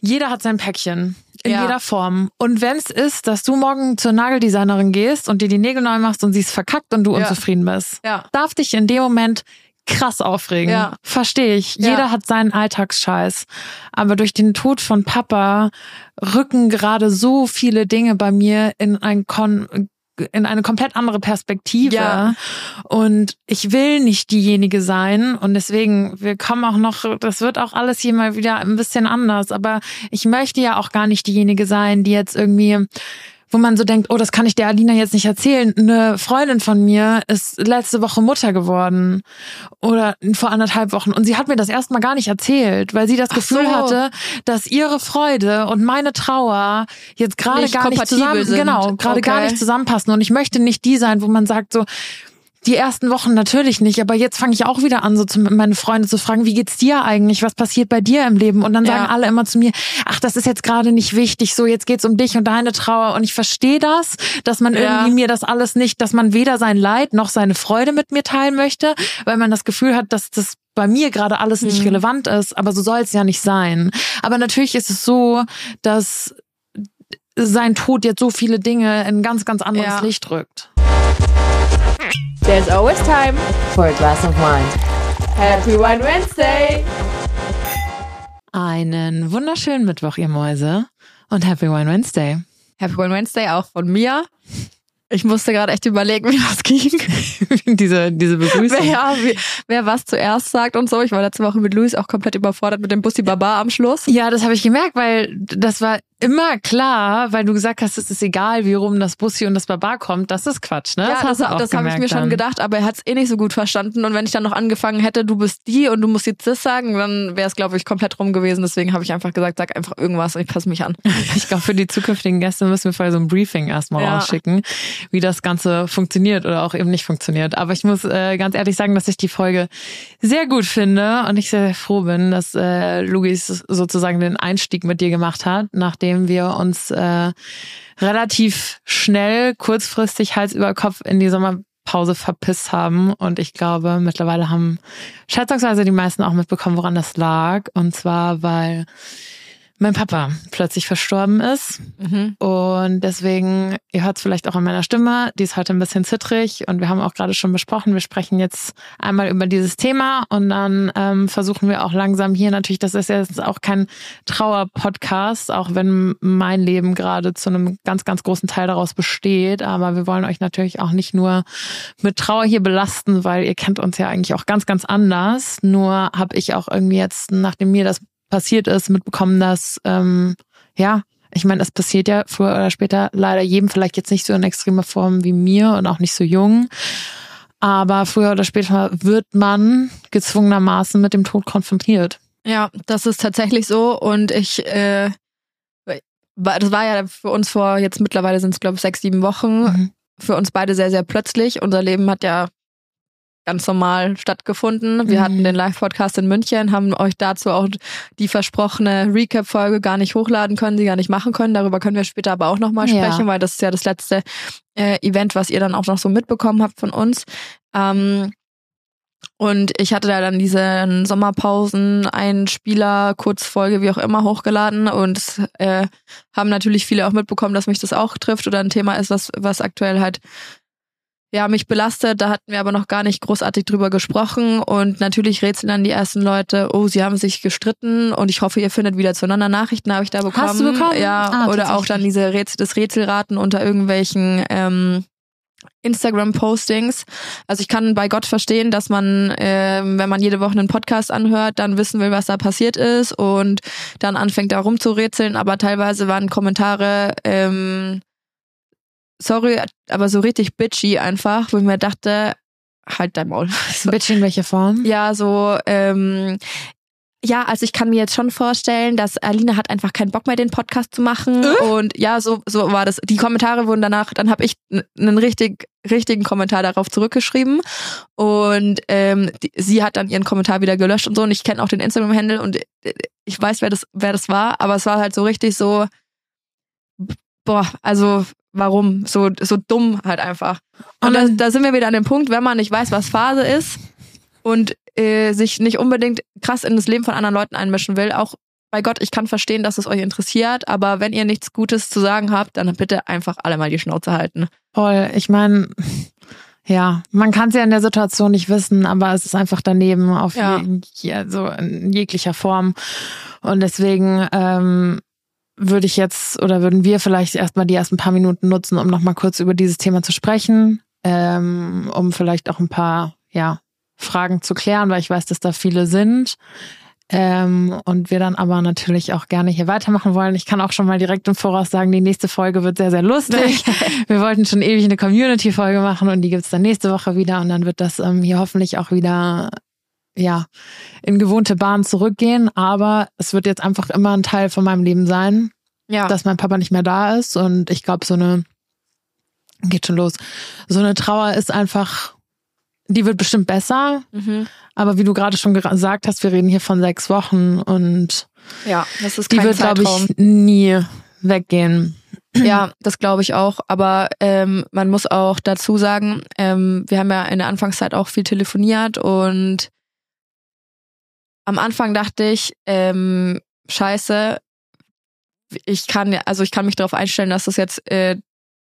jeder hat sein Päckchen. In Ja. jeder Form. Und wenn es ist, dass du morgen zur Nageldesignerin gehst und dir die Nägel neu machst und sie ist verkackt und du Ja. unzufrieden bist, Ja. darf dich in dem Moment krass aufregen. Ja. Verstehe ich. Ja. Jeder hat seinen Alltagsscheiß. Aber durch den Tod von Papa rücken gerade so viele Dinge bei mir in ein Kon in eine komplett andere Perspektive. Ja. Und ich will nicht diejenige sein. Und deswegen, wir kommen auch noch, das wird auch alles hier mal wieder ein bisschen anders. Aber ich möchte ja auch gar nicht diejenige sein, die jetzt irgendwie wo man so denkt, oh, das kann ich der Alina jetzt nicht erzählen. Eine Freundin von mir ist letzte Woche Mutter geworden oder vor anderthalb Wochen und sie hat mir das erstmal gar nicht erzählt, weil sie das Ach Gefühl so. hatte, dass ihre Freude und meine Trauer jetzt gerade gar nicht zusammen, sind. genau, gerade gar Okay. nicht zusammenpassen und ich möchte nicht die sein, wo man sagt so, die ersten Wochen natürlich nicht, aber jetzt fange ich auch wieder an, so zu, meine Freunde zu fragen, wie geht's dir eigentlich? Was passiert bei dir im Leben? Und dann Ja. sagen alle immer zu mir, ach, das ist jetzt gerade nicht wichtig, so jetzt geht's um dich und deine Trauer. Und ich verstehe das, dass man Ja. irgendwie mir das alles nicht, dass man weder sein Leid noch seine Freude mit mir teilen möchte, weil man das Gefühl hat, dass das bei mir gerade alles nicht Mhm. relevant ist. Aber so soll es ja nicht sein. Aber natürlich ist es so, dass sein Tod jetzt so viele Dinge in ein ganz, ganz anderes Ja. Licht rückt. There's always time for a glass of wine. Happy Wine Wednesday! Einen wunderschönen Mittwoch, ihr Mäuse. Und Happy Wine Wednesday. Happy One Wednesday auch von mir. Ich musste gerade echt überlegen, wie das ging. diese, diese Begrüßung. wer, ja, wie, wer was zuerst sagt und so. Ich war letzte Woche mit Luis auch komplett überfordert mit dem Bussi Baba am Schluss. Ja, das habe ich gemerkt, weil das war immer klar, weil du gesagt hast, es ist egal, wie rum das Bussi und das Baba kommt. Das ist Quatsch, ne? Ja, das, hast auch das habe ich mir gemerkt schon dann. gedacht, aber er hat es eh nicht so gut verstanden. Und wenn ich dann noch angefangen hätte, du bist die und du musst jetzt das sagen, dann wäre es, glaube ich, komplett rum gewesen. Deswegen habe ich einfach gesagt, sag einfach irgendwas und ich passe mich an. Ich glaube, für die zukünftigen Gäste müssen wir vorher so ein Briefing erstmal Ja. rausschicken, wie das Ganze funktioniert oder auch eben nicht funktioniert. Aber ich muss äh, ganz ehrlich sagen, dass ich die Folge sehr gut finde und ich sehr, sehr froh bin, dass äh, Luis sozusagen den Einstieg mit dir gemacht hat, nachdem wir uns äh, relativ schnell, kurzfristig Hals über Kopf in die Sommerpause verpisst haben. Und ich glaube, mittlerweile haben schätzungsweise die meisten auch mitbekommen, woran das lag. Und zwar, weil mein Papa plötzlich verstorben ist. Und deswegen, ihr hört es vielleicht auch an meiner Stimme, die ist heute ein bisschen zittrig und wir haben auch gerade schon besprochen, wir sprechen jetzt einmal über dieses Thema und dann ähm, versuchen wir auch langsam hier natürlich, das ist jetzt auch kein Trauer-Podcast, auch wenn mein Leben gerade zu einem ganz, ganz großen Teil daraus besteht, aber wir wollen euch natürlich auch nicht nur mit Trauer hier belasten, weil ihr kennt uns ja eigentlich auch ganz, ganz anders. Nur habe ich auch irgendwie jetzt, nachdem mir das passiert ist, mitbekommen, dass ähm, ja, ich meine, es passiert ja früher oder später leider jedem, vielleicht jetzt nicht so in extremer Form wie mir und auch nicht so jung. Aber früher oder später wird man gezwungenermaßen mit dem Tod konfrontiert. Ja, das ist tatsächlich so. Und ich, äh, war- das war ja für uns vor, jetzt mittlerweile sind es, glaube ich, sechs, sieben Wochen, Mhm. für uns beide sehr, sehr plötzlich. Unser Leben hat ja ganz normal stattgefunden. Wir Mhm. hatten den Live-Podcast in München, haben euch dazu auch die versprochene Recap-Folge gar nicht hochladen können, sie gar nicht machen können. Darüber können wir später aber auch nochmal Ja. sprechen, weil das ist ja das letzte äh, Event, was ihr dann auch noch so mitbekommen habt von uns. Ähm, und ich hatte da dann diese Sommerpausen, Einspieler, Kurzfolge, wie auch immer, hochgeladen und äh, haben natürlich viele auch mitbekommen, dass mich das auch trifft oder ein Thema ist, was, was aktuell halt ja, mich belastet. Da hatten wir aber noch gar nicht großartig drüber gesprochen. Und natürlich rätseln dann die ersten Leute, oh, sie haben sich gestritten und ich hoffe, ihr findet wieder zueinander. Nachrichten habe ich da bekommen. Hast du bekommen? Ja, Ah, oder auch dann diese Rätsel, das Rätselraten unter irgendwelchen ähm, Instagram-Postings. Also ich kann bei Gott verstehen, dass man, ähm, wenn man jede Woche einen Podcast anhört, dann wissen will, was da passiert ist und dann anfängt da rumzurätseln. Aber teilweise waren Kommentare, ähm, sorry, aber so richtig bitchy einfach, wo ich mir dachte, halt dein Maul. So, Bitch in welcher Form? ja, so, ähm, ja, also ich kann mir jetzt schon vorstellen, dass Alina hat einfach keinen Bock mehr, den Podcast zu machen. Und ja, so, so war das. Die Kommentare wurden danach, dann habe ich einen richtig, richtigen Kommentar darauf zurückgeschrieben. Und ähm, die, sie hat dann ihren Kommentar wieder gelöscht und so. Und ich kenne auch den Instagram-Handle und äh, ich weiß, wer das, wer das war, aber es war halt so richtig so, boah, also warum? So, so dumm halt einfach. Und Und da, da sind wir wieder an dem Punkt, wenn man nicht weiß, was Phase ist und äh, sich nicht unbedingt krass in das Leben von anderen Leuten einmischen will, auch bei Gott, ich kann verstehen, dass es euch interessiert, aber wenn ihr nichts Gutes zu sagen habt, dann bitte einfach alle mal die Schnauze halten. Voll. Ich meine, ja, man kann es ja in der Situation nicht wissen, aber es ist einfach daneben auf Ja. je, also in jeglicher Form. Und deswegen ähm, würde ich jetzt oder würden wir vielleicht erstmal die ersten paar Minuten nutzen, um nochmal kurz über dieses Thema zu sprechen, ähm, um vielleicht auch ein paar ja, Fragen zu klären, weil ich weiß, dass da viele sind. Ähm, und wir dann aber natürlich auch gerne hier weitermachen wollen. Ich kann auch schon mal direkt im Voraus sagen, die nächste Folge wird sehr, sehr lustig. wir wollten schon ewig eine Community-Folge machen und die gibt's dann nächste Woche wieder und dann wird das ähm, hier hoffentlich auch wieder ja in gewohnte Bahn zurückgehen. Aber es wird jetzt einfach immer ein Teil von meinem Leben sein, Ja. dass mein Papa nicht mehr da ist. Und ich glaube, so eine geht schon los. So eine Trauer ist einfach, die wird bestimmt besser. mhm. Aber wie du gerade schon gesagt hast, wir reden hier von sechs Wochen und ja, das ist die wird, glaube ich, nie weggehen. Ja, das glaube ich auch. Aber ähm, man muss auch dazu sagen, ähm, wir haben ja in der Anfangszeit auch viel telefoniert und am Anfang dachte ich, ähm, scheiße, ich kann also ich kann mich darauf einstellen, dass das jetzt äh,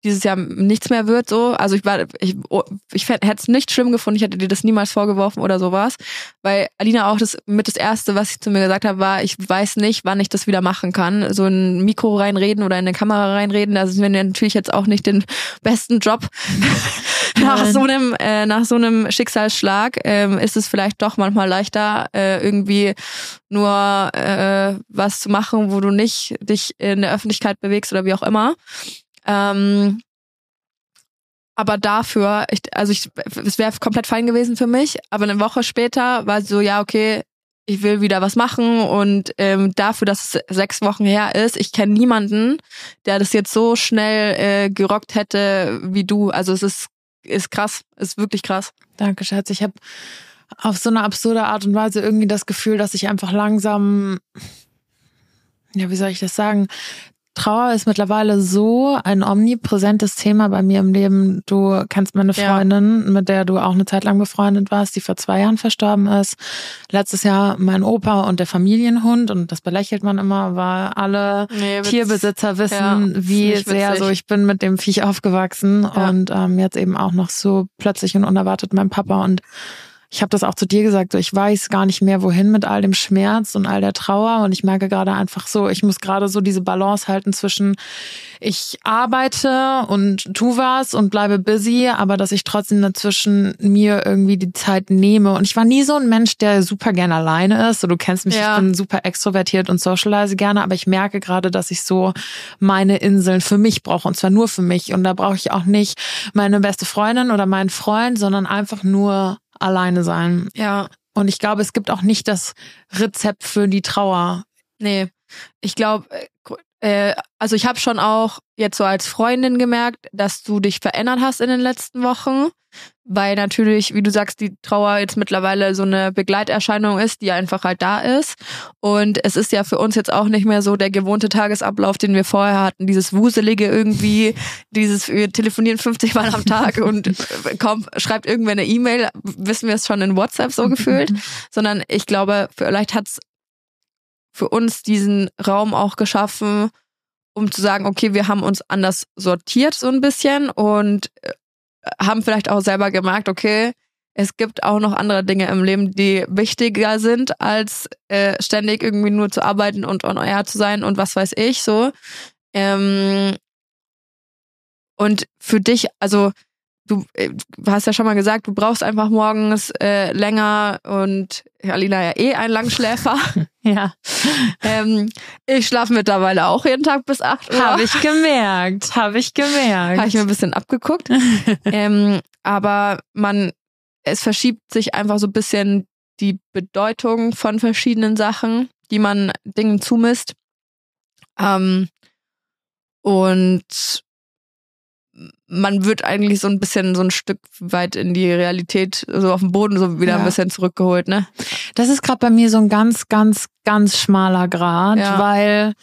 dieses Jahr nichts mehr wird so. Also ich war, ich, oh, ich hätte es nicht schlimm gefunden, ich hätte dir das niemals vorgeworfen oder sowas. Weil Alina auch das mit das Erste, was sie zu mir gesagt hat, war, ich weiß nicht, wann ich das wieder machen kann. So ein Mikro reinreden oder in eine Kamera reinreden, da sind wir natürlich jetzt auch nicht den besten Job. nach so einem, äh, nach so einem Schicksalsschlag ähm, ist es vielleicht doch manchmal leichter, äh, irgendwie nur äh, was zu machen, wo du nicht dich in der Öffentlichkeit bewegst oder wie auch immer. Ähm, aber dafür, ich, also ich, es wäre komplett fein gewesen für mich, aber eine Woche später war so, ja, okay, ich will wieder was machen und ähm, dafür, dass es sechs Wochen her ist, ich kenne niemanden, der das jetzt so schnell äh, gerockt hätte wie du. Also es ist, ist krass, ist wirklich krass. Danke, Schatz. Ich habe auf so eine absurde Art und Weise irgendwie das Gefühl, dass ich einfach langsam, ja, wie soll ich das sagen? Trauer ist mittlerweile so ein omnipräsentes Thema bei mir im Leben. Du kennst meine Ja. Freundin, mit der du auch eine Zeit lang befreundet warst, die vor zwei Jahren verstorben ist. Letztes Jahr mein Opa und der Familienhund, und das belächelt man immer, weil alle Nee. Tierbesitzer wissen, Ja, wie sehr so ich bin mit dem Viech aufgewachsen Ja. und ähm, jetzt eben auch noch so plötzlich und unerwartet mein Papa und ich habe das auch zu dir gesagt, so ich weiß gar nicht mehr wohin mit all dem Schmerz und all der Trauer. Und ich merke gerade einfach so, ich muss gerade so diese Balance halten zwischen ich arbeite und tu was und bleibe busy, aber dass ich trotzdem dazwischen mir irgendwie die Zeit nehme. Und ich war nie so ein Mensch, der super gerne alleine ist, so du kennst mich, Ja. ich bin super extrovertiert und socialize gerne, aber ich merke gerade, dass ich so meine Inseln für mich brauche und zwar nur für mich. Und da brauche ich auch nicht meine beste Freundin oder meinen Freund, sondern einfach nur alleine sein. Ja, Und ich glaube, es gibt auch nicht das Rezept für die Trauer. nee. Ich glaube, äh, also ich habe schon auch jetzt so als Freundin gemerkt, dass du dich verändert hast in den letzten Wochen, weil natürlich, wie du sagst, die Trauer jetzt mittlerweile so eine Begleiterscheinung ist, die einfach halt da ist. Und es ist ja für uns jetzt auch nicht mehr so der gewohnte Tagesablauf, den wir vorher hatten, dieses wuselige irgendwie, dieses wir telefonieren 50 Mal am Tag und äh, kaum schreibt irgendwer eine E-Mail, wissen wir es schon in WhatsApp so gefühlt, sondern ich glaube, vielleicht hat's für uns diesen Raum auch geschaffen, um zu sagen, okay, wir haben uns anders sortiert so ein bisschen und äh, haben vielleicht auch selber gemerkt, okay, es gibt auch noch andere Dinge im Leben, die wichtiger sind, als äh, ständig irgendwie nur zu arbeiten und on air zu sein und was weiß ich so. Ähm, und für dich, also du äh, du hast ja schon mal gesagt, du brauchst einfach morgens äh, länger und Alina ja eh ein Langschläfer. Ja, ähm, ich schlafe mittlerweile auch jeden Tag bis 8 Uhr. habe ich gemerkt, habe ich gemerkt. Habe ich mir ein bisschen abgeguckt. ähm, aber man, es verschiebt sich einfach so ein bisschen die Bedeutung von verschiedenen Sachen, die man Dingen zumisst. Ähm, und man wird eigentlich so ein bisschen so ein Stück weit in die Realität, so auf den Boden so wieder Ja. ein bisschen zurückgeholt, ne? Das ist gerade bei mir so ein ganz, ganz, ganz schmaler Grad, Ja. weil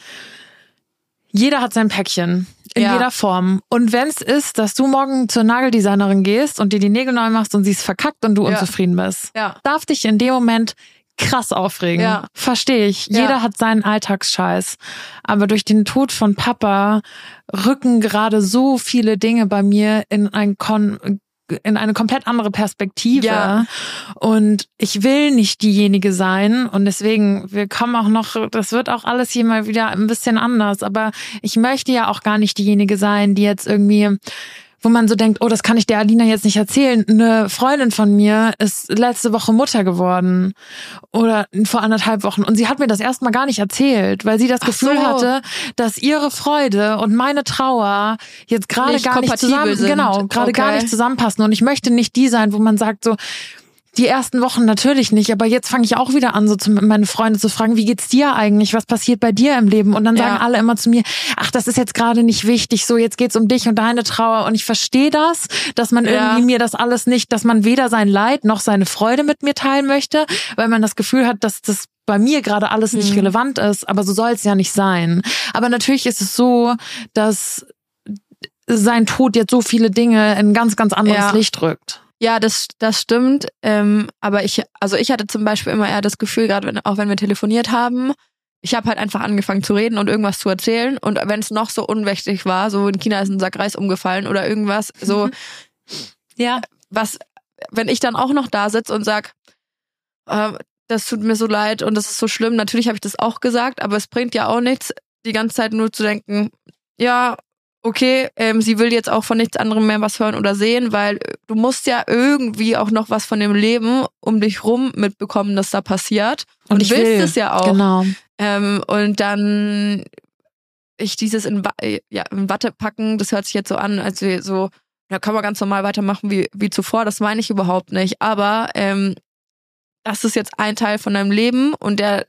jeder hat sein Päckchen in Ja. jeder Form. Und wenn es ist, dass du morgen zur Nageldesignerin gehst und dir die Nägel neu machst und sie ist verkackt und du unzufrieden bist, Ja. darf dich in dem Moment krass aufregen. Ja. Verstehe ich. Ja. Jeder hat seinen Alltagsscheiß. Aber durch den Tod von Papa rücken gerade so viele Dinge bei mir in ein Kon in eine komplett andere Perspektive. Ja. Und ich will nicht diejenige sein. Und deswegen, wir kommen auch noch, das wird auch alles hier mal wieder ein bisschen anders. Aber ich möchte ja auch gar nicht diejenige sein, die jetzt irgendwie wo man so denkt, oh, das kann ich der Alina jetzt nicht erzählen. Eine Freundin von mir ist letzte Woche Mutter geworden oder vor anderthalb Wochen und sie hat mir das erstmal gar nicht erzählt, weil sie das Ach Gefühl so. hatte, dass ihre Freude und meine Trauer jetzt gerade gar nicht zusammen, sind. genau, gerade gar Okay. nicht zusammenpassen und ich möchte nicht die sein, wo man sagt so, die ersten Wochen natürlich nicht, aber jetzt fange ich auch wieder an, so zu, meine Freunde zu fragen, wie geht's dir eigentlich? Was passiert bei dir im Leben? Und dann sagen Ja. alle immer zu mir, ach, das ist jetzt gerade nicht wichtig, so jetzt geht's um dich und deine Trauer. Und ich verstehe das, dass man Ja. irgendwie mir das alles nicht, dass man weder sein Leid noch seine Freude mit mir teilen möchte, weil man das Gefühl hat, dass das bei mir gerade alles nicht Mhm. relevant ist, aber so soll es ja nicht sein. Aber natürlich ist es so, dass sein Tod jetzt so viele Dinge in ganz, ganz anderes Ja. Licht rückt. Ja, das, das stimmt. Ähm, aber ich, also ich hatte zum Beispiel immer eher das Gefühl, gerade wenn, auch wenn wir telefoniert haben, ich habe halt einfach angefangen zu reden und irgendwas zu erzählen. Und wenn es noch so unwichtig war, so in China ist ein Sack Reis umgefallen oder irgendwas, so Ja. was, wenn ich dann auch noch da sitze und sag, äh, das tut mir so leid und das ist so schlimm, natürlich habe ich das auch gesagt, aber es bringt ja auch nichts, die ganze Zeit nur zu denken, ja, okay, ähm, sie will jetzt auch von nichts anderem mehr was hören oder sehen, weil äh, du musst ja irgendwie auch noch was von dem Leben um dich rum mitbekommen, dass da passiert. Und, ich du willst will. es ja auch. Genau. Ähm, und dann ich dieses in, äh, ja, in Watte packen, das hört sich jetzt so an, als wir so, da kann man ganz normal weitermachen wie, wie zuvor. Das meine ich überhaupt nicht. Aber ähm, das ist jetzt ein Teil von deinem Leben und der,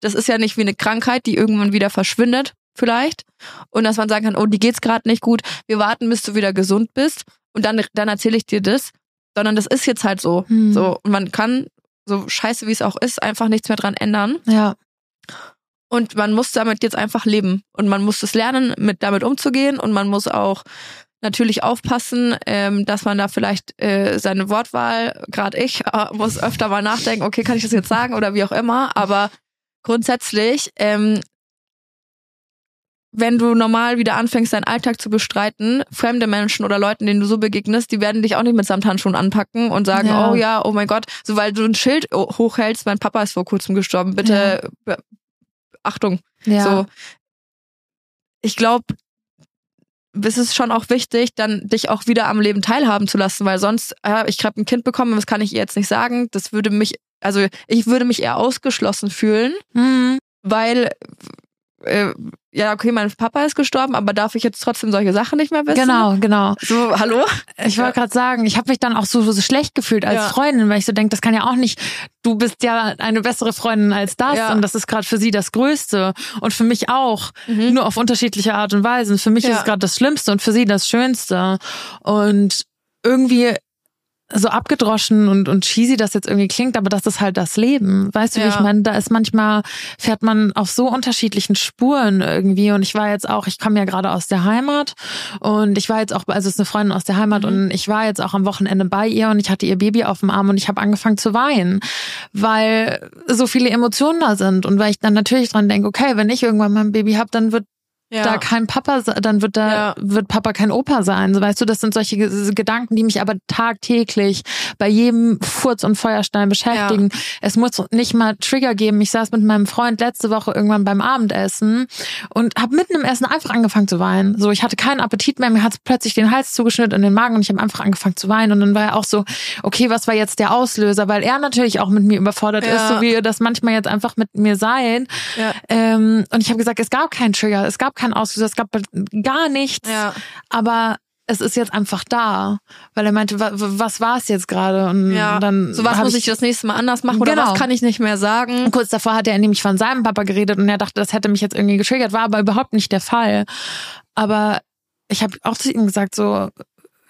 das ist ja nicht wie eine Krankheit, die irgendwann wieder verschwindet, vielleicht. Und dass man sagen kann, oh, die geht's gerade nicht gut, wir warten, bis du wieder gesund bist und dann, dann erzähle ich dir das. Sondern das ist jetzt halt so. Hm. So. Und man kann, so scheiße wie es auch ist, einfach nichts mehr dran ändern. Ja. Und man muss damit jetzt einfach leben. Und man muss es lernen, mit damit umzugehen. Und man muss auch natürlich aufpassen, ähm, dass man da vielleicht äh, seine Wortwahl, gerade ich, äh, muss öfter mal nachdenken, okay, kann ich das jetzt sagen oder wie auch immer. Aber grundsätzlich, ähm, wenn du normal wieder anfängst, deinen Alltag zu bestreiten, fremde Menschen oder Leuten, denen du so begegnest, die werden dich auch nicht mit Samthandschuhen anpacken und sagen, Ja. oh ja, oh mein Gott, so weil du ein Schild hochhältst, mein Papa ist vor kurzem gestorben, bitte be- Achtung. Ja. So. Ich glaube, es ist schon auch wichtig, dann dich auch wieder am Leben teilhaben zu lassen, weil sonst, äh, ich habe ein Kind bekommen, das kann ich ihr jetzt nicht sagen. Das würde mich, also ich würde mich eher ausgeschlossen fühlen, Mhm. weil äh, ja, okay, mein Papa ist gestorben, aber darf ich jetzt trotzdem solche Sachen nicht mehr wissen? Genau, genau. So, hallo? Ich wollte gerade sagen, ich habe mich dann auch so, so schlecht gefühlt als Ja. Freundin, weil ich so denke, das kann ja auch nicht, du bist ja eine bessere Freundin als das Ja. und das ist gerade für sie das Größte und für mich auch, Mhm. nur auf unterschiedliche Art und Weise. Für mich Ja. ist es gerade das Schlimmste und für sie das Schönste und irgendwie so abgedroschen und, und cheesy das jetzt irgendwie klingt, aber das ist halt das Leben. Weißt du, wie Ja. ich meine? Da ist manchmal, fährt man auf so unterschiedlichen Spuren irgendwie. Und ich war jetzt auch, ich komme ja gerade aus der Heimat und ich war jetzt auch, also es ist eine Freundin aus der Heimat Mhm. und ich war jetzt auch am Wochenende bei ihr und ich hatte ihr Baby auf dem Arm und ich habe angefangen zu weinen, weil so viele Emotionen da sind und weil ich dann natürlich dran denke, okay, wenn ich irgendwann mal ein Baby habe, dann wird Ja. da kein Papa, dann wird da Ja. wird Papa kein Opa sein. So weißt du, das sind solche Ge- Gedanken, die mich aber tagtäglich bei jedem Furz und Feuerstein beschäftigen. Es muss nicht mal Trigger geben. Ich saß mit meinem Freund letzte Woche irgendwann beim Abendessen und habe mitten im Essen einfach angefangen zu weinen. So, ich hatte keinen Appetit mehr, mir hat plötzlich den Hals zugeschnitten und den Magen und ich habe einfach angefangen zu weinen und dann war er auch so, okay, was war jetzt der Auslöser, weil er natürlich auch mit mir überfordert Ja. ist, so wie das manchmal jetzt einfach mit mir seid. Ja. Ähm, und ich habe gesagt, es gab keinen Trigger, es gab keinen Auslöser, es gab gar nichts. Ja. Aber es ist jetzt einfach da, weil er meinte, wa- wa- was war es jetzt gerade? Und Ja. dann so was muss ich das nächste Mal anders machen oder Genau. was kann ich nicht mehr sagen? und kurz davor hat er nämlich von seinem Papa geredet und er dachte, das hätte mich jetzt irgendwie getriggert, war aber überhaupt nicht der Fall. Aber ich habe auch zu ihm gesagt, so,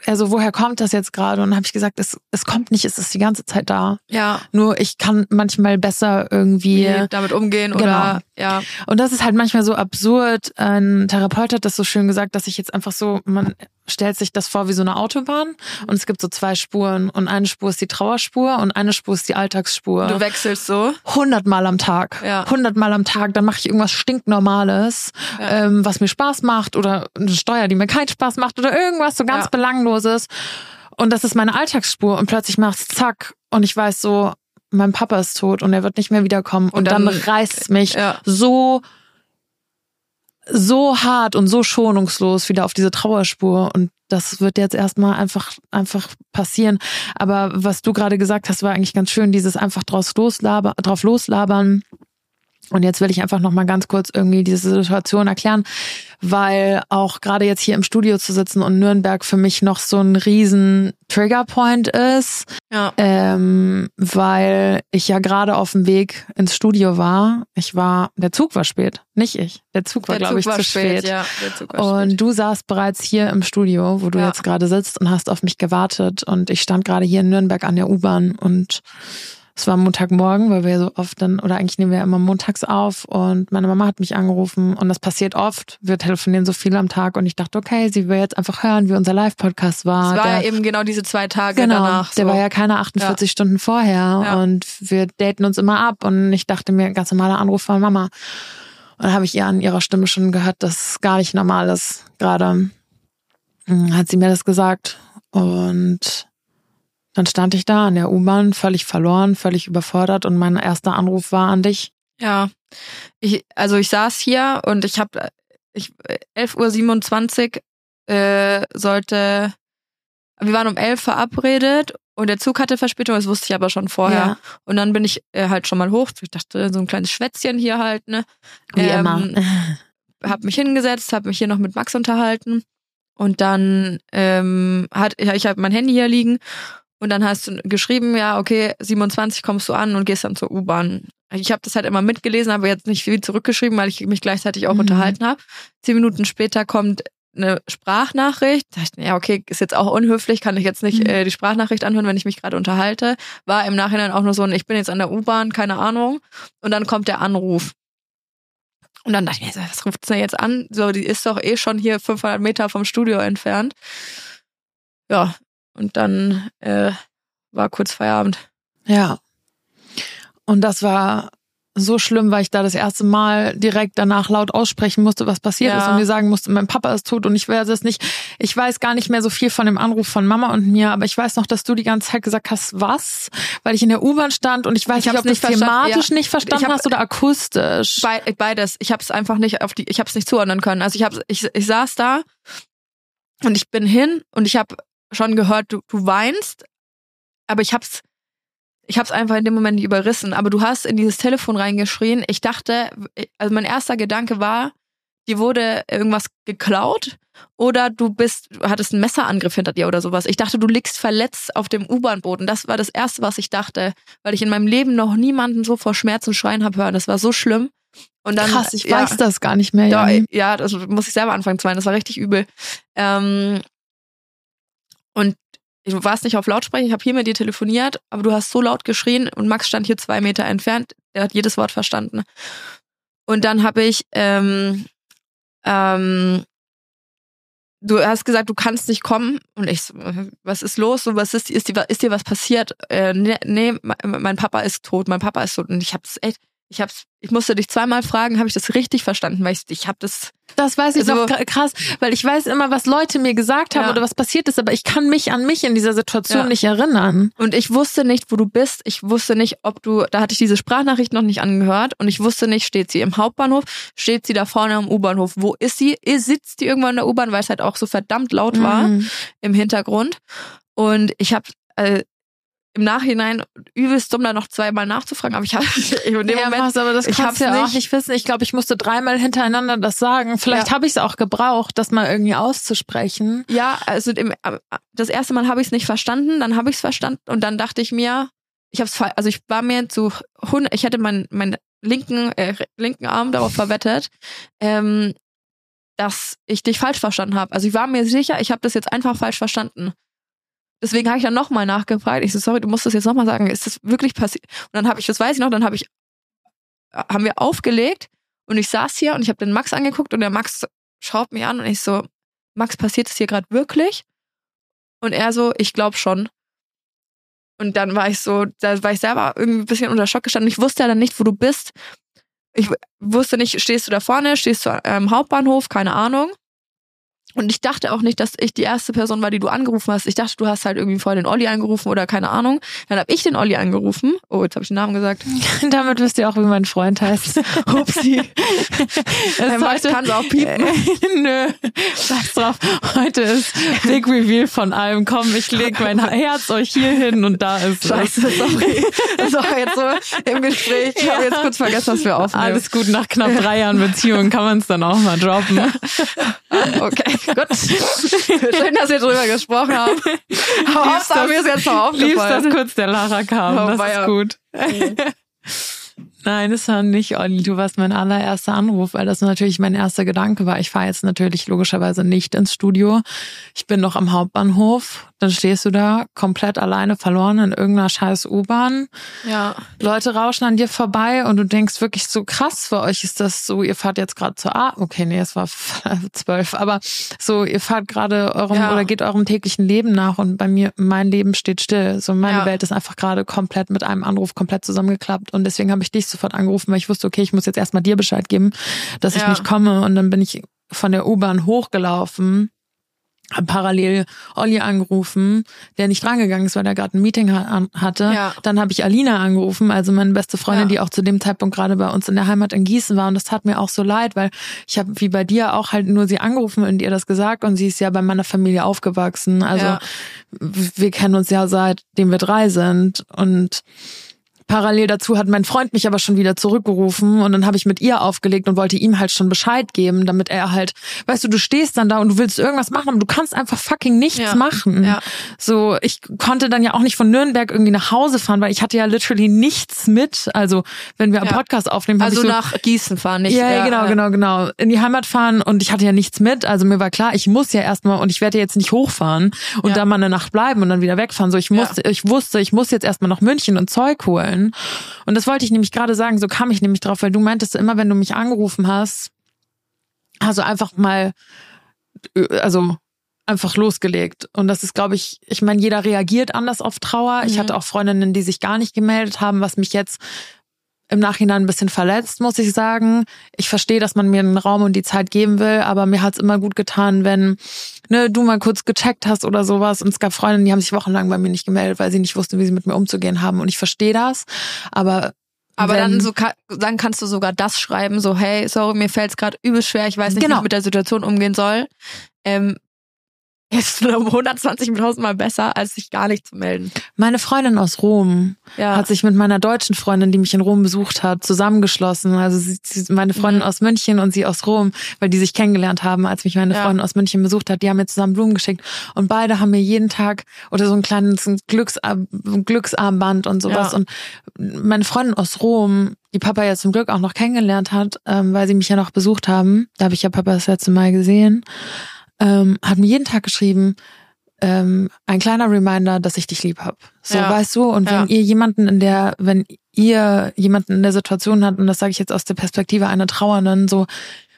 er so, woher kommt das jetzt gerade? Und habe ich gesagt, es, es kommt nicht, es ist die ganze Zeit da. Ja. Nur ich kann manchmal besser irgendwie. Wie damit umgehen Genau. oder ja. Und das ist halt manchmal so absurd. Ein Therapeut hat das so schön gesagt, dass ich jetzt einfach so, man, stellt sich das vor wie so eine Autobahn und es gibt so zwei Spuren und eine Spur ist die Trauerspur und eine Spur ist die Alltagsspur. Du wechselst so. Hundertmal am Tag. Ja. Hundertmal am Tag. Dann mache ich irgendwas stinknormales, Ja. ähm, was mir Spaß macht oder eine Steuer, die mir keinen Spaß macht oder irgendwas so ganz Ja. belangloses. Und das ist meine Alltagsspur und plötzlich macht's zack und ich weiß so, mein Papa ist tot und er wird nicht mehr wiederkommen und, Und dann, dann- reißt es mich Ja. so so hart und so schonungslos wieder auf diese Trauerspur und das wird jetzt erstmal einfach einfach passieren. Aber was du gerade gesagt hast, war eigentlich ganz schön, dieses einfach draus loslaber, drauf loslabern. Und jetzt will ich einfach noch mal ganz kurz irgendwie diese Situation erklären, weil auch gerade jetzt hier im Studio zu sitzen und Nürnberg für mich noch so ein riesen Triggerpoint ist, Ja. ähm, weil ich ja gerade auf dem Weg ins Studio war. Ich war, der Zug war spät, nicht ich. Der Zug war, glaube ich, war zu spät. Ja, der Zug war Und spät. du saßt bereits hier im Studio, wo du Ja. jetzt gerade sitzt und hast auf mich gewartet. Und ich stand gerade hier in Nürnberg an der U-Bahn und es war Montagmorgen, weil wir so oft dann, oder eigentlich nehmen wir immer montags auf und meine Mama hat mich angerufen und das passiert oft. Wir telefonieren so viel am Tag und ich dachte, okay, sie will jetzt einfach hören, wie unser Live-Podcast war. Es war Der- ja eben genau diese zwei Tage Genau, danach. der so. war ja keine 48 Stunden vorher Ja. und wir daten uns immer ab und ich dachte mir, ganz normaler Anruf von Mama. Und dann habe ich ihr an ihrer Stimme schon gehört, dass es gar nicht normal ist. Gerade Hm, hat sie mir das gesagt und dann stand ich da an der U-Bahn, völlig verloren, völlig überfordert und mein erster Anruf war an dich. Ja, ich, also ich saß hier und ich habe ich 11.27 Uhr äh, sollte, wir waren um 11 verabredet und der Zug hatte Verspätung, das wusste ich aber schon vorher. Ja. Und dann bin ich äh, halt schon mal hoch. Ich dachte, so ein kleines Schwätzchen hier halt, ne? Wie Ähm, immer. hab mich hingesetzt, hab mich hier noch mit Max unterhalten und dann ähm, hat ja, ich habe mein Handy hier liegen und dann hast du geschrieben, ja, okay, 27 kommst du an und gehst dann zur U-Bahn. Ich habe das halt immer mitgelesen, aber jetzt nicht viel zurückgeschrieben, weil ich mich gleichzeitig auch Mhm. unterhalten habe. Zehn Minuten später kommt eine Sprachnachricht. Da dachte ich, ja, okay, ist jetzt auch unhöflich, kann ich jetzt nicht Mhm. äh, die Sprachnachricht anhören, wenn ich mich gerade unterhalte. War im Nachhinein auch nur so ein, ich bin jetzt an der U-Bahn, keine Ahnung. Und dann kommt der Anruf. Und dann dachte ich mir, was ruft denn jetzt an? So, die ist doch eh schon hier 500 Meter vom Studio entfernt. Ja, und dann äh, war kurz Feierabend. Ja. Und das war so schlimm, weil ich da das erste Mal direkt danach laut aussprechen musste, was passiert Ja. ist und mir sagen musste, mein Papa ist tot und ich weiß es nicht. Ich weiß gar nicht mehr so viel von dem Anruf von Mama und mir, aber ich weiß noch, dass du die ganze Zeit gesagt hast, was? Weil ich in der U-Bahn stand und ich weiß Ich nicht, ob du es thematisch ja. nicht verstanden hab- hast oder akustisch. Be beides. Ich habe es einfach nicht auf die, ich habe es nicht zuordnen können. Also ich habe, ich, ich saß da und ich bin hin und ich habe schon gehört, du, du weinst, aber ich hab's, ich hab's einfach in dem Moment nicht überrissen. Aber du hast in dieses Telefon reingeschrien. Ich dachte, also mein erster Gedanke war, dir wurde irgendwas geklaut oder du bist, du hattest einen Messerangriff hinter dir oder sowas. Ich dachte, du liegst verletzt auf dem U-Bahn-Boden. Das war das erste, was ich dachte, weil ich in meinem Leben noch niemanden so vor Schmerzen schreien habe hören. Das war so schlimm. Und dann, Krass, ich ja, weiß das gar nicht mehr. ja, ja, das muss ich selber anfangen zu weinen. Das war richtig übel. Ähm, und du warst nicht auf Lautsprecher, ich habe hier mit dir telefoniert, aber du hast so laut geschrien und Max stand hier zwei Meter entfernt, der hat jedes Wort verstanden. Und dann habe ich, ähm, ähm, du hast gesagt, du kannst nicht kommen. Und ich so, was ist los? So, was ist, ist, dir, ist dir was passiert? Äh, nee, nee, mein Papa ist tot, mein Papa ist tot. Und ich hab's echt, ich hab's, ich musste dich zweimal fragen, habe ich das richtig verstanden, weil ich, ich habe das, Das weiß ich Also- noch kr- krass, weil ich weiß immer, was Leute mir gesagt haben Ja. oder was passiert ist, aber ich kann mich an mich in dieser Situation Ja. nicht erinnern. Und ich wusste nicht, wo du bist. Ich wusste nicht, ob du, da hatte ich diese Sprachnachricht noch nicht angehört und ich wusste nicht, steht sie im Hauptbahnhof, steht sie da vorne am U-Bahnhof, wo ist sie? Sitzt die irgendwann in der U-Bahn, weil es halt auch so verdammt laut war Mhm. im Hintergrund. Und ich habe äh, im Nachhinein übelst dumm da noch zweimal nachzufragen, aber ich habe in dem ja, Moment was, aber das ich hab's ja auch nicht- nicht wissen. Ich glaube, ich musste dreimal hintereinander das sagen. Vielleicht Ja. habe ich es auch gebraucht, das mal irgendwie auszusprechen. Ja, also im, das erste Mal habe ich es nicht verstanden, dann habe ich es verstanden und dann dachte ich mir, ich habe es also ich war mir zu ich hätte meinen meinen linken äh, linken Arm darauf verwettet, ähm, dass ich dich falsch verstanden habe. Also ich war mir sicher, ich habe das jetzt einfach falsch verstanden. Deswegen habe ich dann nochmal nachgefragt. Ich so, sorry, du musst das jetzt nochmal sagen. Ist das wirklich passiert? Und dann habe ich, das weiß ich noch, dann habe ich, haben wir aufgelegt und ich saß hier und ich habe den Max angeguckt und der Max schaut mich an und ich so, Max, passiert es hier gerade wirklich? Und er so, ich glaube schon. Und dann war ich so, da war ich selber irgendwie ein bisschen unter Schock gestanden. Ich wusste ja dann nicht, wo du bist. Ich wusste nicht, stehst du da vorne, stehst du am Hauptbahnhof, keine Ahnung. Und ich dachte auch nicht, dass ich die erste Person war, die du angerufen hast. Ich dachte, du hast halt irgendwie vorher den Olli angerufen oder keine Ahnung. Dann habe ich den Olli angerufen. Oh, jetzt habe ich den Namen gesagt. Damit wisst ihr auch, wie mein Freund heißt. Upsi. Es Max kann es auch piepen. Nö, scheiß drauf. Heute ist Big Reveal von allem. Komm, ich leg mein Herz euch hier hin und da ist es. Scheiße, sorry. Das war jetzt so im Gespräch. Ich habe jetzt kurz vergessen, was wir aufnehmen. Alles gut, nach knapp drei Jahren Beziehung kann man es dann auch mal droppen. Okay, gut. Schön, dass wir drüber gesprochen haben. Aber Hauptsache, mir ist jetzt noch Liebst, aufgefallen. dass kurz der Lacher kam. Oh, das weia. ist gut. Nein, das war nicht Olli. Du warst mein allererster Anruf, weil das natürlich mein erster Gedanke war. Ich fahre jetzt natürlich logischerweise nicht ins Studio. Ich bin noch am Hauptbahnhof. Dann stehst du da komplett alleine verloren in irgendeiner scheiß U-Bahn. Ja. Leute rauschen an dir vorbei und du denkst wirklich so krass, für euch ist das so, ihr fahrt jetzt gerade zur A. Okay, nee, es war zwölf, aber so, ihr fahrt gerade eurem Ja. oder geht eurem täglichen Leben nach und bei mir, mein Leben steht still. So, meine Ja. Welt ist einfach gerade komplett mit einem Anruf komplett zusammengeklappt und deswegen habe ich dich sofort angerufen, weil ich wusste, okay, ich muss jetzt erstmal dir Bescheid geben, dass ich Ja. nicht komme und dann bin ich von der U-Bahn hochgelaufen hab parallel Olli angerufen, der nicht rangegangen ist, weil er gerade ein Meeting ha hatte. Ja. Dann habe ich Alina angerufen, also meine beste Freundin, Ja. die auch zu dem Zeitpunkt gerade bei uns in der Heimat in Gießen war. Und das tat mir auch so leid, weil ich habe wie bei dir auch halt nur sie angerufen und ihr das gesagt. Und sie ist ja bei meiner Familie aufgewachsen. Also Ja. wir kennen uns ja seitdem wir drei sind. Und Parallel dazu hat mein Freund mich aber schon wieder zurückgerufen und dann habe ich mit ihr aufgelegt und wollte ihm halt schon Bescheid geben, damit er halt, weißt du, du stehst dann da und du willst irgendwas machen, aber du kannst einfach fucking nichts Ja. machen. Ja. So, ich konnte dann ja auch nicht von Nürnberg irgendwie nach Hause fahren, weil ich hatte ja literally nichts mit. Also, wenn wir am Ja. Podcast aufnehmen, Also ich so, nach Gießen fahren, nicht? ja, ja, genau, genau, genau. In die Heimat fahren und ich hatte ja nichts mit. Also mir war klar, ich muss ja erstmal und ich werde jetzt nicht hochfahren und da mal eine Nacht bleiben und dann wieder wegfahren. So, ich musste, ich wusste, ich muss jetzt erstmal nach München und Zeug holen. Und das wollte ich nämlich gerade sagen, so kam ich nämlich drauf, weil du meintest immer, wenn du mich angerufen hast, also einfach mal, äh, also einfach losgelegt. Und das ist, glaube ich, ich meine, jeder reagiert anders auf Trauer. Ich Mhm. hatte auch Freundinnen, die sich gar nicht gemeldet haben, was mich jetzt im Nachhinein ein bisschen verletzt, muss ich sagen. Ich verstehe, dass man mir den Raum und die Zeit geben will, aber mir hat's immer gut getan, wenn ne, du mal kurz gecheckt hast oder sowas. Und es gab Freundinnen, die haben sich wochenlang bei mir nicht gemeldet, weil sie nicht wussten, wie sie mit mir umzugehen haben. Und ich verstehe das. Aber Aber wenn, dann so dann kannst du sogar das schreiben, so hey, sorry, mir fällt's gerade übel schwer, ich weiß nicht, wie Genau. ich mit der Situation umgehen soll. Ähm, ist um 120.000 Mal besser, als sich gar nicht zu melden. meine Freundin aus Rom Ja. hat sich mit meiner deutschen Freundin, die mich in Rom besucht hat, zusammengeschlossen. Also sie, sie, meine Freundin Mhm. aus München und sie aus Rom, weil die sich kennengelernt haben, als mich meine Ja. Freundin aus München besucht hat. Die haben mir zusammen Blumen geschickt und beide haben mir jeden Tag oder so ein kleines Glücksar Glücksarmband und sowas. Ja. Und meine Freundin aus Rom, die Papa ja zum Glück auch noch kennengelernt hat, ähm, weil sie mich ja noch besucht haben. Da habe ich ja Papa das letzte Mal gesehen. Ähm, hat mir jeden Tag geschrieben, ähm, ein kleiner Reminder, dass ich dich lieb hab. So, Ja. weißt du? Und Ja. wenn ihr jemanden in der, wenn ihr jemanden in der Situation habt, und das sage ich jetzt aus der Perspektive einer Trauernden, so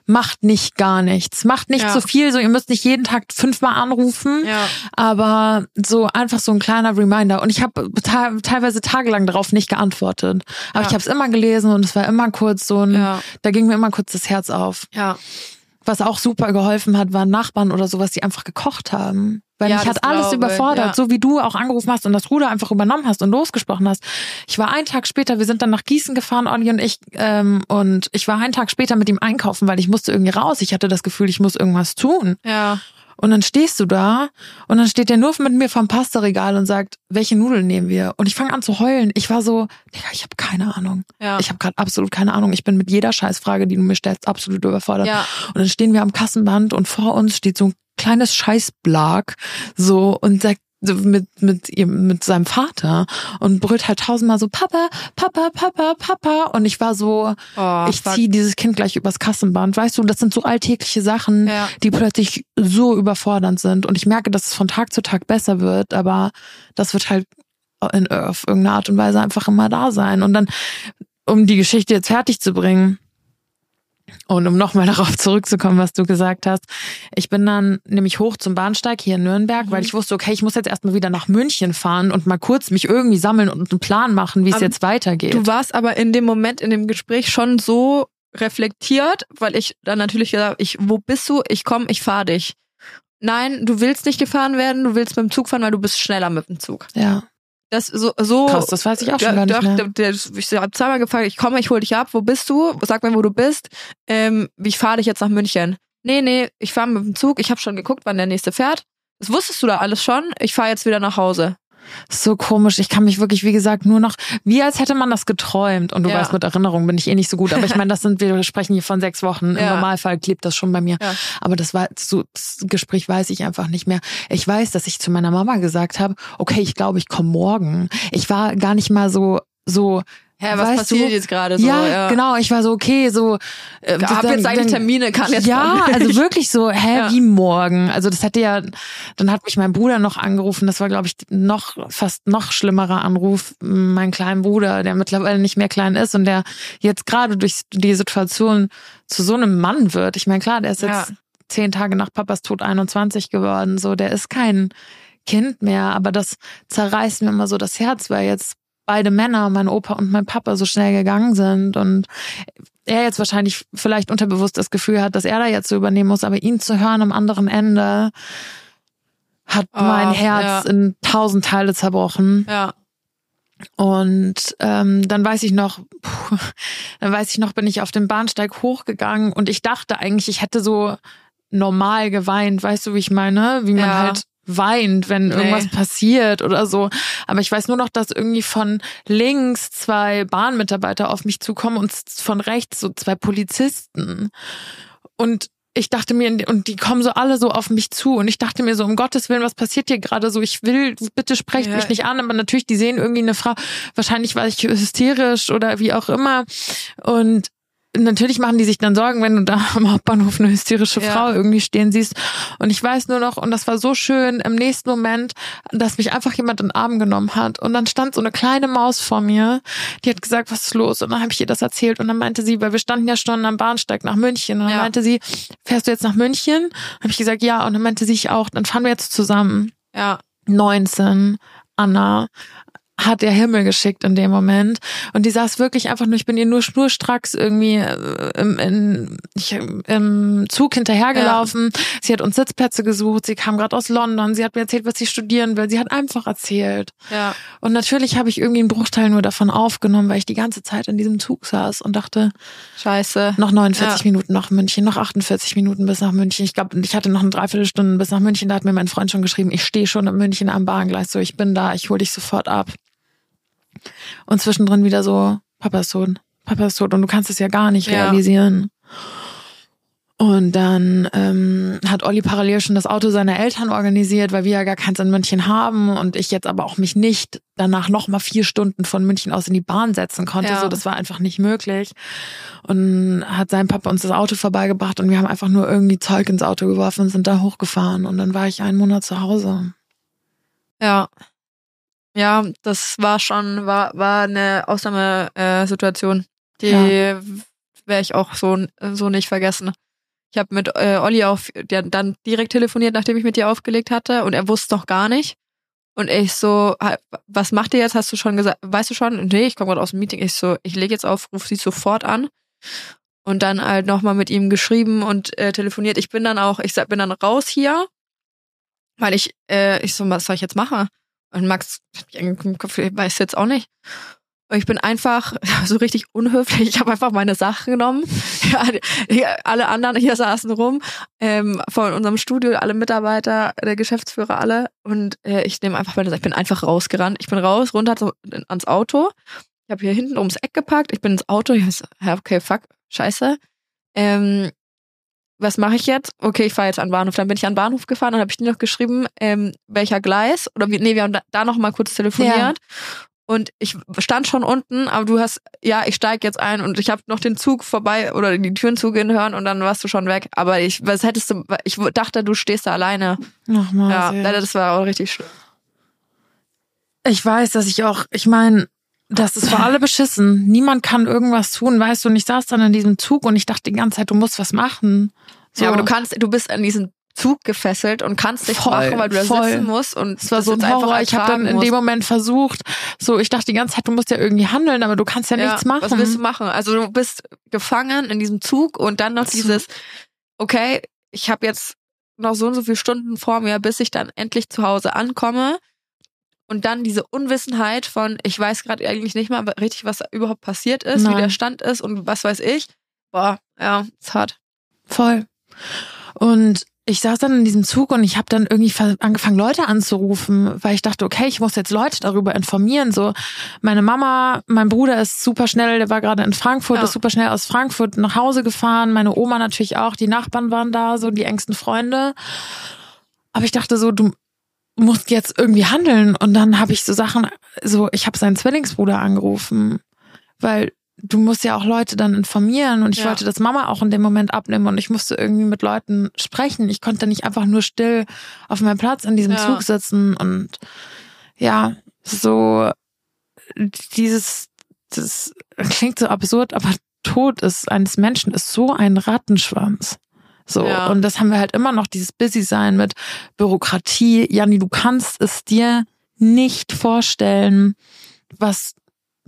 macht nicht gar nichts. Macht nicht Ja. so viel, so ihr müsst nicht jeden Tag fünfmal anrufen, Ja. aber so einfach so ein kleiner Reminder. Und ich habe teilweise tagelang darauf nicht geantwortet. Aber Ja. ich habe es immer gelesen und es war immer kurz so ein, Ja. da ging mir immer kurz das Herz auf. Ja. Was auch super geholfen hat, waren Nachbarn oder sowas, die einfach gekocht haben. Weil Ja, mich hat alles überfordert, ja. so wie du auch angerufen hast und das Ruder einfach übernommen hast und losgesprochen hast. Ich war einen Tag später, wir sind dann nach Gießen gefahren, Olli und ich, ähm, und ich war einen Tag später mit ihm einkaufen, weil ich musste irgendwie raus. Ich hatte das Gefühl, ich muss irgendwas tun. Ja. Und dann stehst du da und dann steht der nur mit mir vom Pastaregal und sagt, welche Nudeln nehmen wir? Und ich fange an zu heulen. Ich war so, Digga, ich habe keine Ahnung. Ja. Ich habe gerade absolut keine Ahnung. Ich bin mit jeder Scheißfrage, die du mir stellst, absolut überfordert. Ja. Und dann stehen wir am Kassenband und vor uns steht so ein kleines Scheißblag so und sagt mit mit ihm mit seinem Vater und brüllt halt tausendmal so Papa, Papa, Papa, Papa und ich war so Oh, ich fuck. ziehe dieses Kind gleich übers Kassenband, weißt du, das sind so alltägliche Sachen, Ja. die plötzlich so überfordernd sind und ich merke, dass es von Tag zu Tag besser wird, aber das wird halt in auf irgendeine Art und Weise einfach immer da sein und dann um die Geschichte jetzt fertig zu bringen Und um nochmal darauf zurückzukommen, was du gesagt hast, ich bin dann nämlich hoch zum Bahnsteig hier in Nürnberg, mhm. weil ich wusste, okay, ich muss jetzt erstmal wieder nach München fahren und mal kurz mich irgendwie sammeln und einen Plan machen, wie es jetzt weitergeht. Du warst aber in dem Moment in dem Gespräch schon so reflektiert, weil ich dann natürlich gesagt, ich, wo bist du? Ich komme, ich fahre dich. Nein, du willst nicht gefahren werden, du willst mit dem Zug fahren, weil du bist schneller mit dem Zug. Ja. Das so, so Krass, das weiß ich auch schon gar nicht mehr. Der, ich habe zweimal gefragt, ich komme, ich hol dich ab, wo bist du? Sag mir, wo du bist. Ähm, ich fahre dich jetzt nach München. Nee, nee, ich fahre mit dem Zug, ich habe schon geguckt, wann der nächste fährt. Das wusstest du da alles schon. Ich fahre jetzt wieder nach Hause. So komisch. Ich kann mich wirklich, wie gesagt, nur noch, wie als hätte man das geträumt. Und du ja. weißt, mit Erinnerung bin ich eh nicht so gut. Aber ich meine, das sind, wir sprechen hier von sechs Wochen. Im ja. Normalfall klebt das schon bei mir. Ja. Aber das war, so, das Gespräch weiß ich einfach nicht mehr. Ich weiß, dass ich zu meiner Mama gesagt habe, okay, ich glaube, ich komme morgen. Ich war gar nicht mal so, so, ja, was weißt passiert du? jetzt gerade so? Ja, ja, genau. Ich war so, okay, so. Äh, hab jetzt eigentlich Termine, kann jetzt. Ja, also wirklich so, hä, ja. wie morgen? Also das hatte ja, dann hat mich mein Bruder noch angerufen. Das war, glaube ich, noch fast noch schlimmerer Anruf. Mein kleiner Bruder, der mittlerweile nicht mehr klein ist und der jetzt gerade durch die Situation zu so einem Mann wird. Ich meine, klar, der ist jetzt ja. zehn Tage nach Papas Tod 21 geworden. So, der ist kein Kind mehr, aber das zerreißt mir immer so das Herz, weil jetzt beide Männer, mein Opa und mein Papa, so schnell gegangen sind und er jetzt wahrscheinlich vielleicht unterbewusst das Gefühl hat, dass er da jetzt so übernehmen muss, aber ihn zu hören am anderen Ende hat oh, mein Herz ja. in tausend Teile zerbrochen. Ja. Und ähm, dann weiß ich noch, puh, dann weiß ich noch, bin ich auf dem Bahnsteig hochgegangen und ich dachte eigentlich, ich hätte so normal geweint, weißt du, wie ich meine? Wie man ja. halt weint, wenn nee. irgendwas passiert oder so. Aber ich weiß nur noch, dass irgendwie von links zwei Bahnmitarbeiter auf mich zukommen und von rechts so zwei Polizisten. Und ich dachte mir, und die kommen so alle so auf mich zu und ich dachte mir so, um Gottes Willen, was passiert hier gerade so? Ich will, bitte sprecht ja. mich nicht an, aber natürlich, die sehen irgendwie eine Frau, wahrscheinlich war ich hysterisch oder wie auch immer und natürlich machen die sich dann Sorgen, wenn du da am Hauptbahnhof eine hysterische ja. Frau irgendwie stehen siehst. Und ich weiß nur noch, und das war so schön im nächsten Moment, dass mich einfach jemand in den Arm genommen hat. Und dann stand so eine kleine Maus vor mir, die hat gesagt, was ist los? Und dann habe ich ihr das erzählt. Und dann meinte sie, weil wir standen ja schon am Bahnsteig nach München. Und dann ja. meinte sie, fährst du jetzt nach München? Habe ich gesagt, ja. Und dann meinte sie, ich auch. Dann fahren wir jetzt zusammen. Ja. 19, Anna, hat der Himmel geschickt in dem Moment. Und die saß wirklich einfach nur, ich bin ihr nur schnurstracks irgendwie äh, im, in, ich, im Zug hinterhergelaufen. Ja. Sie hat uns Sitzplätze gesucht, sie kam gerade aus London, sie hat mir erzählt, was sie studieren will. Sie hat einfach erzählt. Ja. Und natürlich habe ich irgendwie einen Bruchteil nur davon aufgenommen, weil ich die ganze Zeit in diesem Zug saß und dachte, Scheiße. Noch 49 ja. Minuten nach München, noch 48 Minuten bis nach München. Ich glaube, ich hatte noch eine Dreiviertelstunde bis nach München. Da hat mir mein Freund schon geschrieben, ich stehe schon in München am Bahngleis, so ich bin da, ich hole dich sofort ab. Und zwischendrin wieder so, Papa ist tot, Papa ist tot und du kannst es ja gar nicht ja. realisieren. Und dann ähm, hat Olli parallel schon das Auto seiner Eltern organisiert, weil wir ja gar keins in München haben und ich jetzt aber auch mich nicht danach noch mal vier Stunden von München aus in die Bahn setzen konnte. Ja. So, das war einfach nicht möglich. Und hat sein Papa uns das Auto vorbeigebracht und wir haben einfach nur irgendwie Zeug ins Auto geworfen und sind da hochgefahren. Und dann war ich einen Monat zu Hause. Ja. Ja, das war schon, war, war eine Ausnahmesituation. Äh, die ja. werde ich auch so, so nicht vergessen. Ich habe mit äh, Olli auch der dann direkt telefoniert, nachdem ich mit dir aufgelegt hatte und er wusste noch gar nicht. Und ich so, was macht ihr jetzt? Hast du schon gesagt, weißt du schon? Nee, ich komme gerade aus dem Meeting. Ich so, ich lege jetzt auf, ruf sie sofort an. Und dann halt nochmal mit ihm geschrieben und äh, telefoniert. Ich bin dann auch, ich bin dann raus hier, weil ich, äh, ich so, was soll ich jetzt machen? Und Max hat mich angeguckt, ich weiß jetzt auch nicht. Und ich bin einfach so richtig unhöflich. Ich habe einfach meine Sachen genommen. Alle anderen hier saßen rum, ähm, von unserem Studio, alle Mitarbeiter, der Geschäftsführer, alle. Und äh, ich nehme einfach meine Sachen. Ich bin einfach rausgerannt. Ich bin raus, runter so, ans Auto. Ich habe hier hinten ums Eck gepackt. Ich bin ins Auto. Ich so, okay, fuck, scheiße. Ähm, was mache ich jetzt? Okay, ich fahre jetzt an den Bahnhof. Dann bin ich an den Bahnhof gefahren und habe ich dir noch geschrieben, ähm, welcher Gleis oder wie, nee, wir haben da, da noch mal kurz telefoniert. Ja. Und ich stand schon unten, aber du hast, ja, ich steig jetzt ein und ich habe noch den Zug vorbei oder die Türen zugehen hören und dann warst du schon weg. Aber ich, was hättest du, ich dachte, du stehst da alleine. Nochmal. Ja, ja, das war auch richtig schlimm. Ich weiß, dass ich auch, ich meine, das ist für alle beschissen. Niemand kann irgendwas tun, weißt du. Und ich saß dann in diesem Zug und ich dachte die ganze Zeit, du musst was machen. So. Ja, aber du kannst, du bist an diesen Zug gefesselt und kannst nichts Voll, machen, weil du da voll. sitzen musst und Es war so ein Horror. Ich habe dann in dem Moment versucht, so ich dachte die ganze Zeit, du musst ja irgendwie handeln, aber du kannst ja, nichts machen. Was willst du machen? Also du bist gefangen in diesem Zug und dann noch dieses, okay, ich habe jetzt noch so und so viele Stunden vor mir, bis ich dann endlich zu Hause ankomme. Und dann diese Unwissenheit von, ich weiß gerade eigentlich nicht mal richtig, was überhaupt passiert ist, wie Nein. der Stand ist und was weiß ich. Boah, ja, ist hart. Voll. Und ich saß dann in diesem Zug und ich habe dann irgendwie angefangen, Leute anzurufen, weil ich dachte, okay, ich muss jetzt Leute darüber informieren. So, meine Mama, mein Bruder ist super schnell, der war gerade in Frankfurt, Ja. ist super schnell aus Frankfurt nach Hause gefahren. Meine Oma natürlich auch, die Nachbarn waren da, so die engsten Freunde. Aber ich dachte so, du musst jetzt irgendwie handeln. Und dann habe ich so Sachen, so, ich habe seinen Zwillingsbruder angerufen, weil du musst ja auch Leute dann informieren und ich Ja. wollte das Mama auch in dem Moment abnehmen und ich musste irgendwie mit Leuten sprechen. Ich konnte nicht einfach nur still auf meinem Platz in diesem Ja. Zug sitzen und ja, so dieses, das klingt so absurd, aber Tod ist eines Menschen ist so ein Rattenschwanz. So, Ja. und das haben wir halt immer noch, dieses Busy-Sein mit Bürokratie. Janni, du kannst es dir nicht vorstellen, was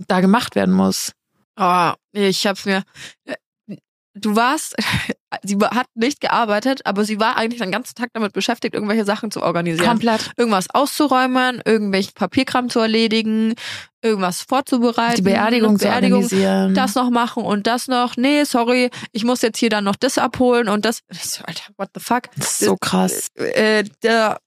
da gemacht werden muss. Oh, ich hab's mir. Du warst, sie hat nicht gearbeitet, aber sie war eigentlich den ganzen Tag damit beschäftigt, irgendwelche Sachen zu organisieren. Komplett. Irgendwas auszuräumen, irgendwelchen Papierkram zu erledigen, irgendwas vorzubereiten. Die Beerdigung zu organisieren. Das noch machen und das noch. Nee, sorry, ich muss jetzt hier dann noch das abholen und das. Ich so, Alter, what the fuck? Das ist so krass. Äh, der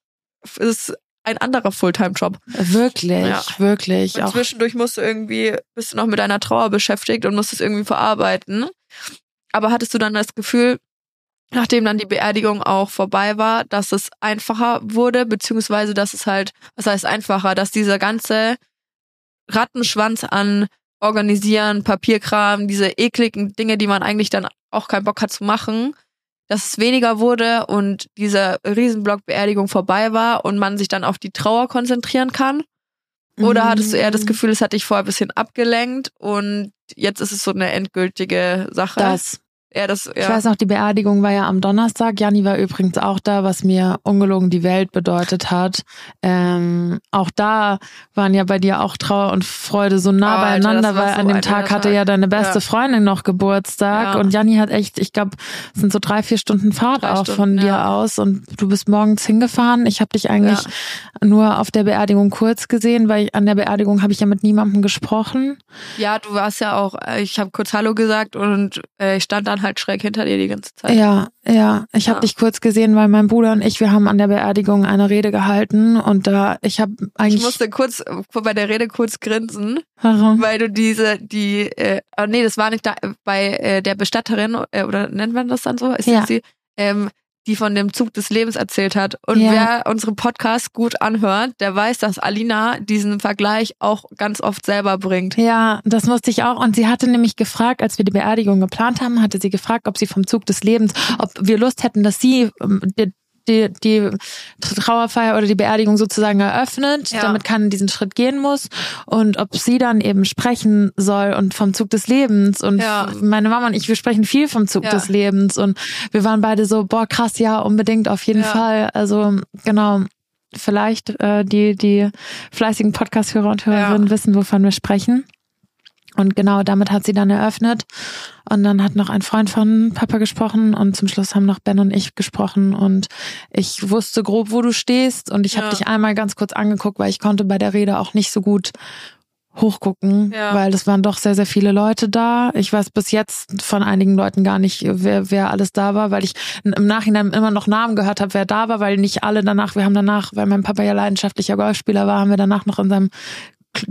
ist ein anderer Fulltime-Job. Wirklich, Ja. wirklich. Und zwischendurch musst du irgendwie, bist du noch mit deiner Trauer beschäftigt und musst es irgendwie verarbeiten. Aber hattest du dann das Gefühl, nachdem dann die Beerdigung auch vorbei war, dass es einfacher wurde, beziehungsweise dass es halt, was heißt einfacher, dass dieser ganze Rattenschwanz an Organisieren, Papierkram, diese ekligen Dinge, die man eigentlich dann auch keinen Bock hat zu machen, dass es weniger wurde und diese Riesenblock-Beerdigung vorbei war und man sich dann auf die Trauer konzentrieren kann? Oder hattest du eher das Gefühl, es hat dich vorher ein bisschen abgelenkt und jetzt ist es so eine endgültige Sache? das. Eher das, ja. Ich weiß noch, die Beerdigung war ja am Donnerstag. Janni war übrigens auch da, was mir ungelogen die Welt bedeutet hat. Ähm, auch da waren ja bei dir auch Trauer und Freude so nah Oh, Alter, beieinander, war weil so an dem Tag hatte Tag. ja deine beste Ja. Freundin noch Geburtstag Ja. und Janni hat echt, ich glaube, es sind so drei, vier Stunden Fahrt Drei auch Stunden, von dir ja. aus und du bist morgens hingefahren. Ich habe dich eigentlich nur auf der Beerdigung kurz gesehen, weil ich, an der Beerdigung habe ich ja mit niemandem gesprochen. ja, du warst ja auch, äh, ich habe kurz Hallo gesagt und äh, ich stand dann halt schräg hinter dir die ganze Zeit. Ja, ja. Ich habe Ja. dich kurz gesehen, weil mein Bruder und ich, wir haben an der Beerdigung eine Rede gehalten und da ich habe Ich eigentlich musste kurz bei der Rede kurz grinsen, Warum? weil du diese, die, äh, oh nee, das war nicht da, bei äh, der Bestatterin, äh, oder nennt man das dann so? Ist Ja. sie? Ähm, die von dem Zug des Lebens erzählt hat. Und Ja. wer unseren Podcast gut anhört, der weiß, dass Alina diesen Vergleich auch ganz oft selber bringt. Ja, das musste ich auch. Und sie hatte nämlich gefragt, als wir die Beerdigung geplant haben, hatte sie gefragt, ob sie vom Zug des Lebens, ob wir Lust hätten, dass sie ähm, die, die, Trauerfeier oder die Beerdigung sozusagen eröffnet, Ja. damit keiner diesen Schritt gehen muss. Und ob sie dann eben sprechen soll und vom Zug des Lebens. Und Ja. meine Mama und ich, wir sprechen viel vom Zug Ja. des Lebens. Und wir waren beide so, boah, krass, ja, unbedingt, auf jeden. Fall. Also, genau. Vielleicht äh, die, die fleißigen Podcast-Hörer und Hörerinnen Ja. wissen, wovon wir sprechen. Und genau damit hat sie dann eröffnet. Und dann hat noch ein Freund von Papa gesprochen und zum Schluss haben noch Ben und ich gesprochen und ich wusste grob, wo du stehst und ich habe Ja. dich einmal ganz kurz angeguckt, weil ich konnte bei der Rede auch nicht so gut hochgucken, Ja. weil es waren doch sehr, sehr viele Leute da. Ich weiß bis jetzt von einigen Leuten gar nicht, wer, wer alles da war, weil ich im Nachhinein immer noch Namen gehört habe, wer da war, weil nicht alle danach, wir haben danach, weil mein Papa ja leidenschaftlicher Golfspieler war, haben wir danach noch in seinem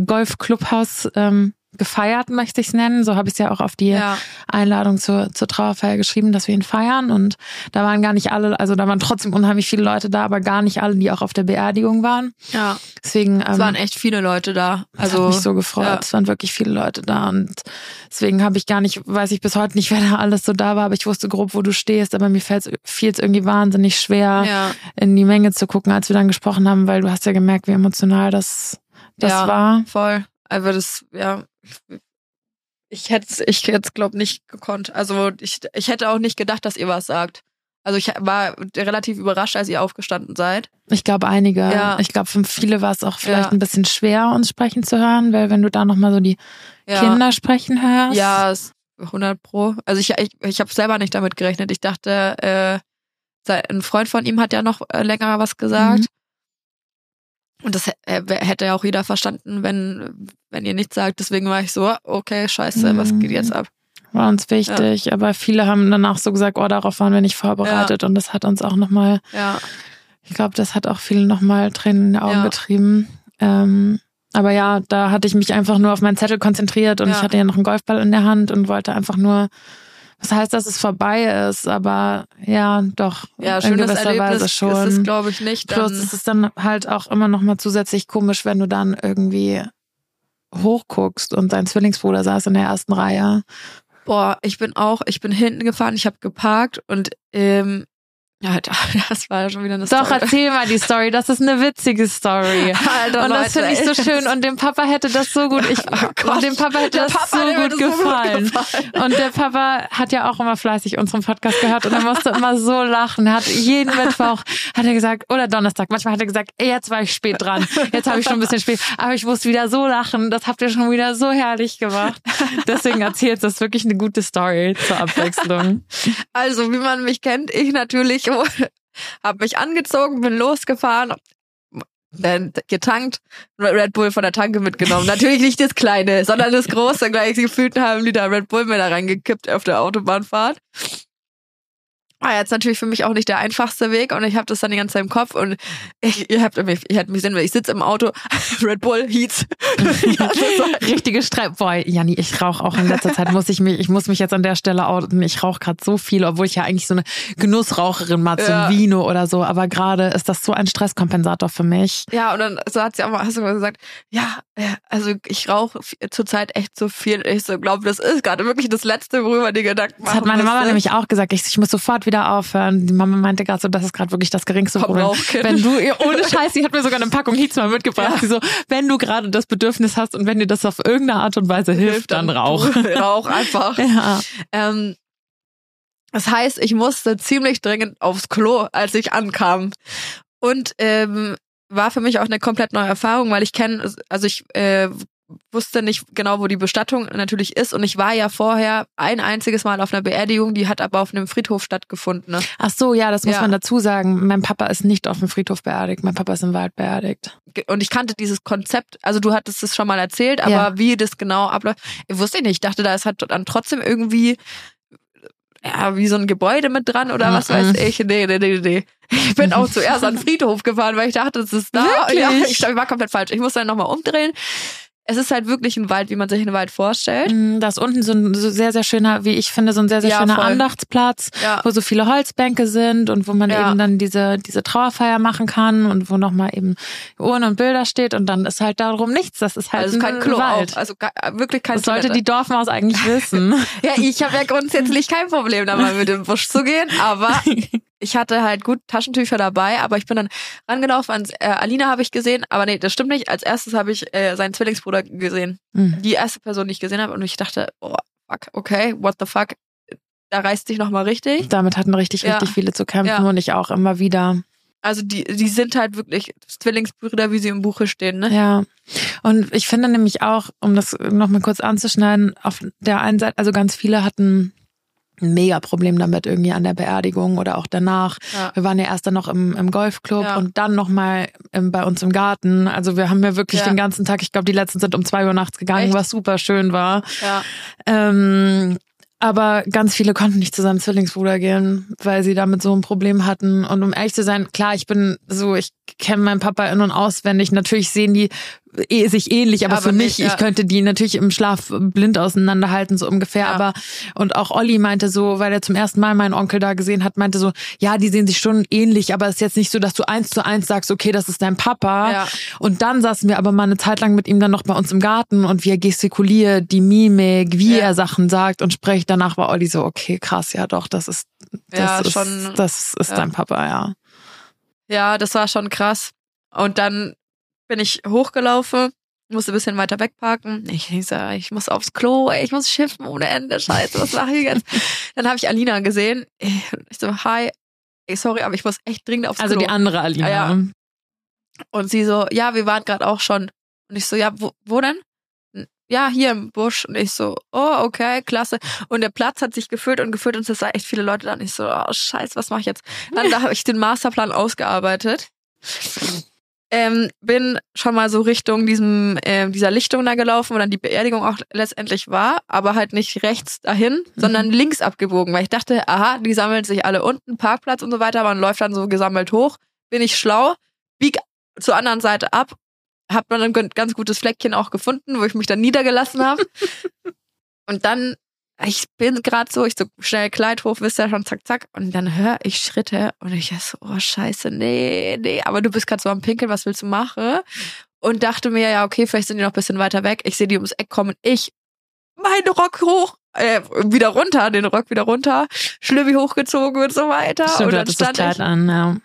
Golfclubhaus ähm, gefeiert, möchte ich es nennen. So habe ich es ja auch auf die Ja. Einladung zur, zur Trauerfeier geschrieben, dass wir ihn feiern. Und da waren gar nicht alle, also da waren trotzdem unheimlich viele Leute da, aber gar nicht alle, die auch auf der Beerdigung waren. Ja. Deswegen Es ähm, waren echt viele Leute da. also, hat mich so gefreut. ja. Es waren wirklich viele Leute da und deswegen habe ich gar nicht, weiß ich bis heute nicht, wer da alles so da war, aber ich wusste grob, wo du stehst, aber mir fiel es irgendwie wahnsinnig schwer, ja. in die Menge zu gucken, als wir dann gesprochen haben, weil du hast ja gemerkt, wie emotional das, das Ja. war. Voll. also das, ja, ich hätte ich hätte glaube nicht gekonnt. Also ich, ich hätte auch nicht gedacht, dass ihr was sagt. Also ich war relativ überrascht, als ihr aufgestanden seid. Ich glaube einige. Ja. Ich glaube für viele war es auch vielleicht Ja. ein bisschen schwer, uns sprechen zu hören, weil wenn du da nochmal so die Ja. Kinder sprechen hörst. Ja, es- 100 pro. Also ich, ich, ich habe selber nicht damit gerechnet. Ich dachte, äh, ein Freund von ihm hat ja noch äh, länger was gesagt. Mhm. Und das äh, hätte ja auch jeder verstanden, wenn, wenn ihr nichts sagt. Deswegen war ich so, okay, scheiße, was Mhm. geht jetzt ab? war uns wichtig, aber viele haben danach so gesagt, oh, darauf waren wir nicht vorbereitet und das hat uns auch nochmal, Ja, ich glaube, das hat auch viele nochmal Tränen in die Augen Ja. getrieben. Ähm, aber ja, da hatte ich mich einfach nur auf meinen Zettel konzentriert und Ja. ich hatte ja noch einen Golfball in der Hand und wollte einfach nur, was heißt, dass es vorbei ist, aber ja, doch, ja in schönes gewisser Erlebnis Weise schon. ist es, glaube ich, nicht. Plus ist es dann halt auch immer noch mal zusätzlich komisch, wenn du dann irgendwie hochguckst und dein Zwillingsbruder saß in der ersten Reihe. boah, ich bin auch, ich bin hinten gefahren, ich habe geparkt und ähm, ja, das war schon wieder eine Doch, Story. erzähl mal die Story. Das ist eine witzige Story. Alter, und das finde ich so schön. Und dem Papa hätte das so gut, ich, Oh und dem Papa hätte das Papa, so, gut hätte so gut gefallen. Und der Papa hat ja auch immer fleißig unseren Podcast gehört und er musste immer so lachen. Er hat jeden Mittwoch, hat er gesagt, oder Donnerstag, manchmal hat er gesagt, ey, jetzt war ich spät dran. Jetzt habe ich schon ein bisschen spät. Aber ich musste wieder so lachen. Das habt ihr schon wieder so herrlich gemacht. Deswegen erzählt das wirklich eine gute Story zur Abwechslung. Also, wie man mich kennt, ich natürlich habe mich angezogen, bin losgefahren, dann getankt, Red Bull von der Tanke mitgenommen. Natürlich nicht das kleine, sondern das große, gleich gefühlt einen halben Liter Red Bull mir da reingekippt auf der Autobahnfahrt. War jetzt natürlich für mich auch nicht der einfachste Weg und ich habe das dann die ganze Zeit im Kopf und ich, ihr habt mich, ihr habt mich sehen, ich sitze im Auto, Red Bull, Heats. Ja, war- Richtige Streit. Boah, Janni, ich rauche auch in letzter Zeit, muss ich mich, ich muss mich jetzt an der Stelle outen. Ich rauche gerade so viel, obwohl ich ja eigentlich so eine Genussraucherin mal zum Ja. Vino oder so, aber gerade ist das so ein Stresskompensator für mich. Ja, und dann so hat sie auch mal, hast du mal gesagt, ja, äh, also ich rauche zurzeit echt so viel. Ich so glaube, das ist gerade wirklich das Letzte, worüber die Gedanken Das hat meine Mama nämlich auch gesagt. Ich, ich muss sofort wieder aufhören. Die Mama meinte gerade so, das ist gerade wirklich das geringste Problem. Wenn du, ohne Scheiß, sie hat mir sogar eine Packung Heats mal mitgebracht. Ja. Sie so, wenn du gerade das Bedürfnis hast und wenn dir das auf irgendeine Art und Weise hilft, dann rauch. Rauch einfach. Ja. Ähm, das heißt, ich musste ziemlich dringend aufs Klo, als ich ankam. Und ähm, war für mich auch eine komplett neue Erfahrung, weil ich kenne, also ich äh, wusste nicht genau, wo die Bestattung natürlich ist. Und ich war ja vorher ein einziges Mal auf einer Beerdigung, die hat aber auf einem Friedhof stattgefunden. Ne? Ach so, ja, das muss Ja. man dazu sagen. Mein Papa ist nicht auf dem Friedhof beerdigt. Mein Papa ist im Wald beerdigt. Und ich kannte dieses Konzept, also du hattest es schon mal erzählt, aber Ja. wie das genau abläuft, ich wusste ich nicht. Ich dachte, da ist halt dann trotzdem irgendwie ja, wie so ein Gebäude mit dran oder was Mhm. weiß ich. Nee, nee, nee, nee. Ich bin auch zuerst an den Friedhof gefahren, weil ich dachte, es ist da. Ja, ich, glaub, ich war komplett falsch. Ich muss dann nochmal umdrehen. Es ist halt wirklich ein Wald, wie man sich einen Wald vorstellt. Mm, Da ist unten so ein so sehr, sehr schöner, wie ich finde, so ein sehr, sehr Ja, schöner voll. Andachtsplatz, Ja. wo so viele Holzbänke sind und wo man Ja. eben dann diese, diese Trauerfeier machen kann und wo nochmal eben Urne und Bilder steht und dann ist halt darum nichts. Das ist halt Also kein ein Klo Wald. auch. Also ga- wirklich kein Das sollte Toilette. die Dorfmaus eigentlich wissen. Ja, ich habe ja grundsätzlich kein Problem, da mal mit dem Busch zu gehen, aber ich hatte halt gut Taschentücher dabei, aber ich bin dann rangelaufen, ans, äh, Alina habe ich gesehen, aber nee, das stimmt nicht. Als erstes habe ich äh, seinen Zwillingsbruder gesehen. Mhm. Die erste Person, die ich gesehen habe und ich dachte, oh, fuck, okay, what the fuck, da reißt sich nochmal richtig. Damit hatten richtig, Ja. richtig viele zu kämpfen Ja. und ich auch immer wieder. Also die, die sind halt wirklich Zwillingsbrüder, wie sie im Buche stehen, ne? Ja. Und ich finde nämlich auch, um das nochmal kurz anzuschneiden, auf der einen Seite, also ganz viele hatten ein mega Problem damit irgendwie an der Beerdigung oder auch danach. Ja. Wir waren ja erst dann noch im, im Golfclub Ja. und dann nochmal bei uns im Garten. Also wir haben ja wirklich Ja. den ganzen Tag, ich glaube, die letzten sind um zwei Uhr nachts gegangen, Echt? was super schön war. Ja. Ähm, aber ganz viele konnten nicht zu seinem Zwillingsbruder gehen, weil sie damit so ein Problem hatten. Und um ehrlich zu sein, klar, ich bin so, ich kenne meinen Papa in- und auswendig. Natürlich sehen die sich ähnlich, aber, Aber für mich, nicht, ja. ich könnte die natürlich im Schlaf blind auseinanderhalten, so ungefähr. Ja. Aber und auch Olli meinte so, weil er zum ersten Mal meinen Onkel da gesehen hat, meinte so, ja, die sehen sich schon ähnlich, aber es ist jetzt nicht so, dass du eins zu eins sagst, okay, das ist dein Papa. Ja. Und dann saßen wir aber mal eine Zeit lang mit ihm dann noch bei uns im Garten und wie er gestikuliert, die Mimik, wie er Sachen sagt und spricht. Danach war Olli so, okay, krass, ja doch, das ist, das ist, schon- das ist dein Papa, ja. Ja, das war schon krass. Und dann bin ich hochgelaufen musste ein bisschen weiter wegparken. Ich, ich, so, ich muss aufs Klo, ey, ich muss schiffen ohne Ende. Scheiße, was mache ich jetzt? Dann habe ich Alina gesehen. Ich so, hi, ey, sorry, aber ich muss echt dringend aufs Also Klo. die andere Alina. Ja, ja. Und sie so, ja, wir waren gerade auch schon. Und ich so, ja, wo, wo denn? Ja, hier im Busch. Und ich so, oh, okay, klasse. Und der Platz hat sich gefüllt und gefüllt und es waren echt viele Leute da. Und ich so, oh, scheiße, was mache ich jetzt? Dann da habe ich den Masterplan ausgearbeitet. Ähm, bin schon mal so Richtung diesem, äh, dieser Lichtung da gelaufen, wo dann die Beerdigung auch letztendlich war, aber halt nicht rechts dahin, sondern links abgebogen, weil ich dachte, aha, die sammeln sich alle unten, Parkplatz und so weiter, man läuft dann so gesammelt hoch, bin ich schlau, bieg zur anderen Seite ab, hab dann ein ganz gutes Fleckchen auch gefunden, wo ich mich dann niedergelassen habe. und dann, ich bin gerade so, ich so schnell Kleid hoch, wisst ihr schon, zack, zack. Und dann höre ich Schritte und ich so, oh scheiße, nee, nee, aber du bist gerade so am Pinkeln, was willst du machen? Und dachte mir, ja, okay, vielleicht sind die noch ein bisschen weiter weg. Ich sehe die ums Eck kommen. Ich, meinen Rock hoch, äh, wieder runter, den Rock wieder runter, Schlübbi hochgezogen und so weiter. Stimmt, und dann hattest das stand ich Kleid an, ja.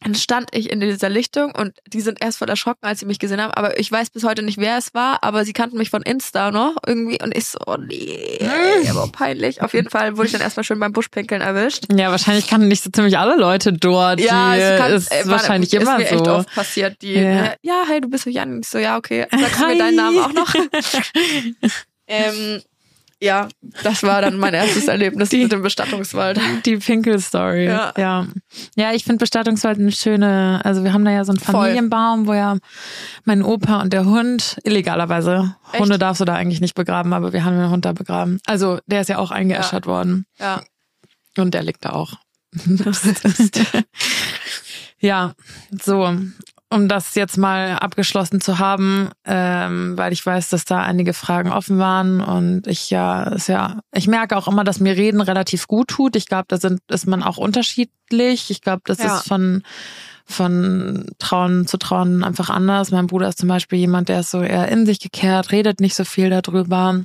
Dann stand ich in dieser Lichtung und die sind erst voll erschrocken, als sie mich gesehen haben. Aber ich weiß bis heute nicht, wer es war, aber sie kannten mich von Insta noch irgendwie und ich so, oh nee, aber peinlich. Auf jeden Fall wurde ich dann erstmal schön beim Buschpinkeln erwischt. Ja, wahrscheinlich kannten nicht so ziemlich alle Leute dort. Ja, die, es kann, ist äh, wahrscheinlich ist immer mir echt so. oft passiert. Die, Ja. ja. ja, hey, du bist Jan. Und Ich so, ja, okay. Sagst du mir deinen Namen auch noch? ähm, ja, das war dann mein erstes Erlebnis mit dem Bestattungswald. Die Pinkel-Story. Ja. Ja. ja. Ja, ich finde Bestattungswald eine schöne, also wir haben da ja so einen Voll. Familienbaum, wo ja mein Opa und der Hund, illegalerweise, Echt? Hunde darfst du da eigentlich nicht begraben, aber wir haben den Hund da begraben. Also der ist ja auch eingeäschert worden. Ja. Und der liegt da auch. ja, so. Um das jetzt mal abgeschlossen zu haben, ähm, weil ich weiß, dass da einige Fragen offen waren und ich ja, ist ja, ich merke auch immer, dass mir Reden relativ gut tut. Ich glaube, da sind, ist man auch unterschiedlich. Ich glaube, das Ja. ist von von Trauen zu Trauen einfach anders. Mein Bruder ist zum Beispiel jemand, der ist so eher in sich gekehrt, redet nicht so viel darüber.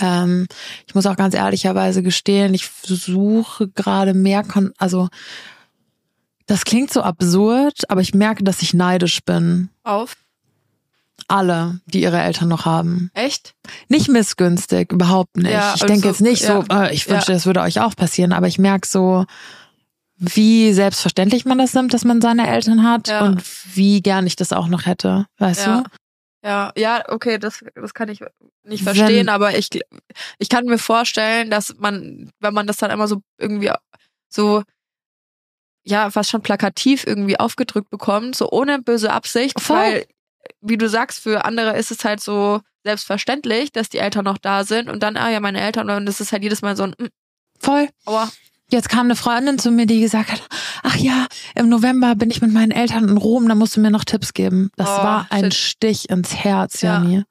Ähm, ich muss auch ganz ehrlicherweise gestehen, ich versuche gerade mehr, kon also das klingt so absurd, aber ich merke, dass ich neidisch bin. Auf. Alle, die ihre Eltern noch haben. Echt? Nicht missgünstig, überhaupt nicht. Ja, ich denke also, jetzt nicht so, ja. äh, ich wünschte, Ja. das würde euch auch passieren, aber ich merke so, wie selbstverständlich man das nimmt, dass man seine Eltern hat und wie gern ich das auch noch hätte, weißt Ja. du? Ja, ja, okay, das, das kann ich nicht Wenn- verstehen, aber ich, ich kann mir vorstellen, dass man, wenn man das dann immer so irgendwie so, ja, fast schon plakativ irgendwie aufgedrückt bekommt, so ohne böse Absicht, Voll. weil, wie du sagst, für andere ist es halt so selbstverständlich, dass die Eltern noch da sind und dann, ah ja, meine Eltern, und das ist halt jedes Mal so ein, mm, Voll. aua, Jetzt kam eine Freundin zu mir, die gesagt hat, ach ja, im November bin ich mit meinen Eltern in Rom, da musst du mir noch Tipps geben. Das Oh, war ein shit. Stich ins Herz, Ja. Jani.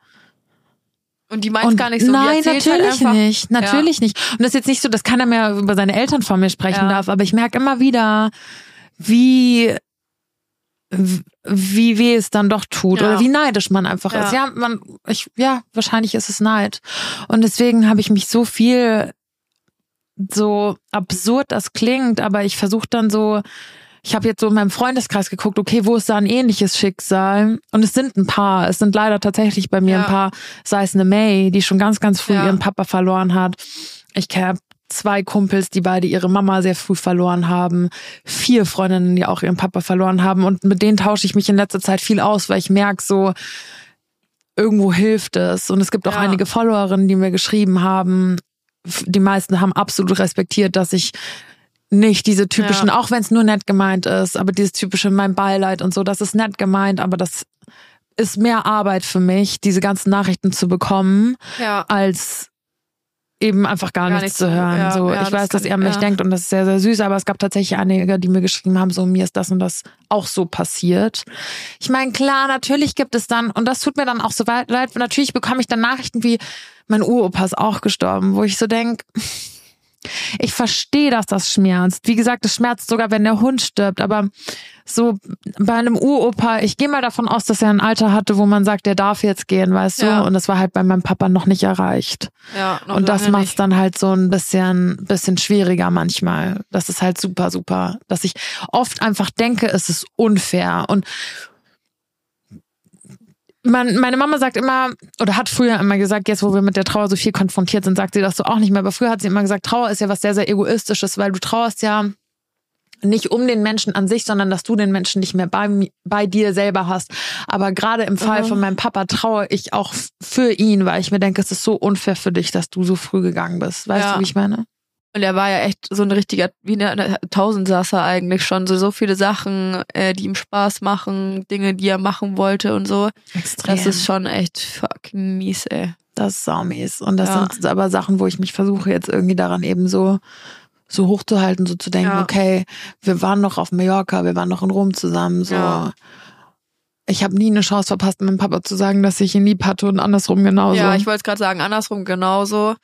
Und die meint gar nicht so, nein, halt natürlich einfach, nicht. Natürlich nicht. Und das ist jetzt nicht so, dass keiner mehr über seine Eltern von mir sprechen Ja. darf, aber ich merke immer wieder, wie wie weh es dann doch tut Ja. oder wie neidisch man einfach Ja. ist. Ja, man, ich, ja, wahrscheinlich ist es Neid. Und deswegen habe ich mich so viel, so absurd das klingt, aber ich versuche dann so, ich habe jetzt so in meinem Freundeskreis geguckt, okay, wo ist da ein ähnliches Schicksal? Und es sind ein paar, es sind leider tatsächlich bei mir Ja. ein paar, sei es eine May, die schon ganz, ganz früh Ja. ihren Papa verloren hat. Ich kenne zwei Kumpels, die beide ihre Mama sehr früh verloren haben, vier Freundinnen, die auch ihren Papa verloren haben und mit denen tausche ich mich in letzter Zeit viel aus, weil ich merke so, irgendwo hilft es. Und es gibt auch Ja. einige Followerinnen, die mir geschrieben haben, die meisten haben absolut respektiert, dass ich nicht diese typischen, Ja. auch wenn es nur nett gemeint ist, aber dieses typische mein Beileid und so, das ist nett gemeint, aber das ist mehr Arbeit für mich, diese ganzen Nachrichten zu bekommen, ja, als eben einfach gar, Gar nichts nichts zu hören. ja, so, ich weiß, dass ihr an ich- mich denkt und das ist sehr, sehr süß, aber es gab tatsächlich einige, die mir geschrieben haben, so mir ist das und das auch so passiert. Ich meine, klar, natürlich gibt es dann, und das tut mir dann auch so leid, natürlich bekomme ich dann Nachrichten wie, mein Uropa ist auch gestorben, wo ich so denk ich verstehe, dass das schmerzt. Wie gesagt, es schmerzt sogar, wenn der Hund stirbt. Aber so bei einem Uropa, ich gehe mal davon aus, dass er ein Alter hatte, wo man sagt, der darf jetzt gehen, weißt Ja. du? Und das war halt bei meinem Papa noch nicht erreicht. ja. noch Und das macht nicht. dann halt so ein bisschen, bisschen schwieriger manchmal. Das ist halt super, super. Dass ich oft einfach denke, es ist unfair. Und man, meine Mama sagt immer, oder hat früher immer gesagt, jetzt wo wir mit der Trauer so viel konfrontiert sind, sagt sie das so auch nicht mehr. Aber früher hat sie immer gesagt, Trauer ist ja was sehr, sehr egoistisches, weil du trauerst ja nicht um den Menschen an sich, sondern dass du den Menschen nicht mehr bei, bei dir selber hast. Aber gerade im Fall Mhm. von meinem Papa traue ich auch für ihn, weil ich mir denke, es ist so unfair für dich, dass du so früh gegangen bist. Weißt Ja. du, wie ich meine? Und er war ja echt so ein richtiger, wie eine Tausendsasser eigentlich schon. So, so viele Sachen, äh, die ihm Spaß machen, Dinge, die er machen wollte und so. Extrem. Das ist schon echt fucking mies, ey. Das ist saumies. Und das Ja. sind aber Sachen, wo ich mich versuche, jetzt irgendwie daran eben so, so hochzuhalten, so zu denken, Ja. okay, wir waren noch auf Mallorca, wir waren noch in Rom zusammen, so. Ja. Ich habe nie eine Chance verpasst, meinem Papa zu sagen, dass ich ihn lieb hatte und andersrum genauso. Ja, ich wollte es gerade sagen, andersrum genauso.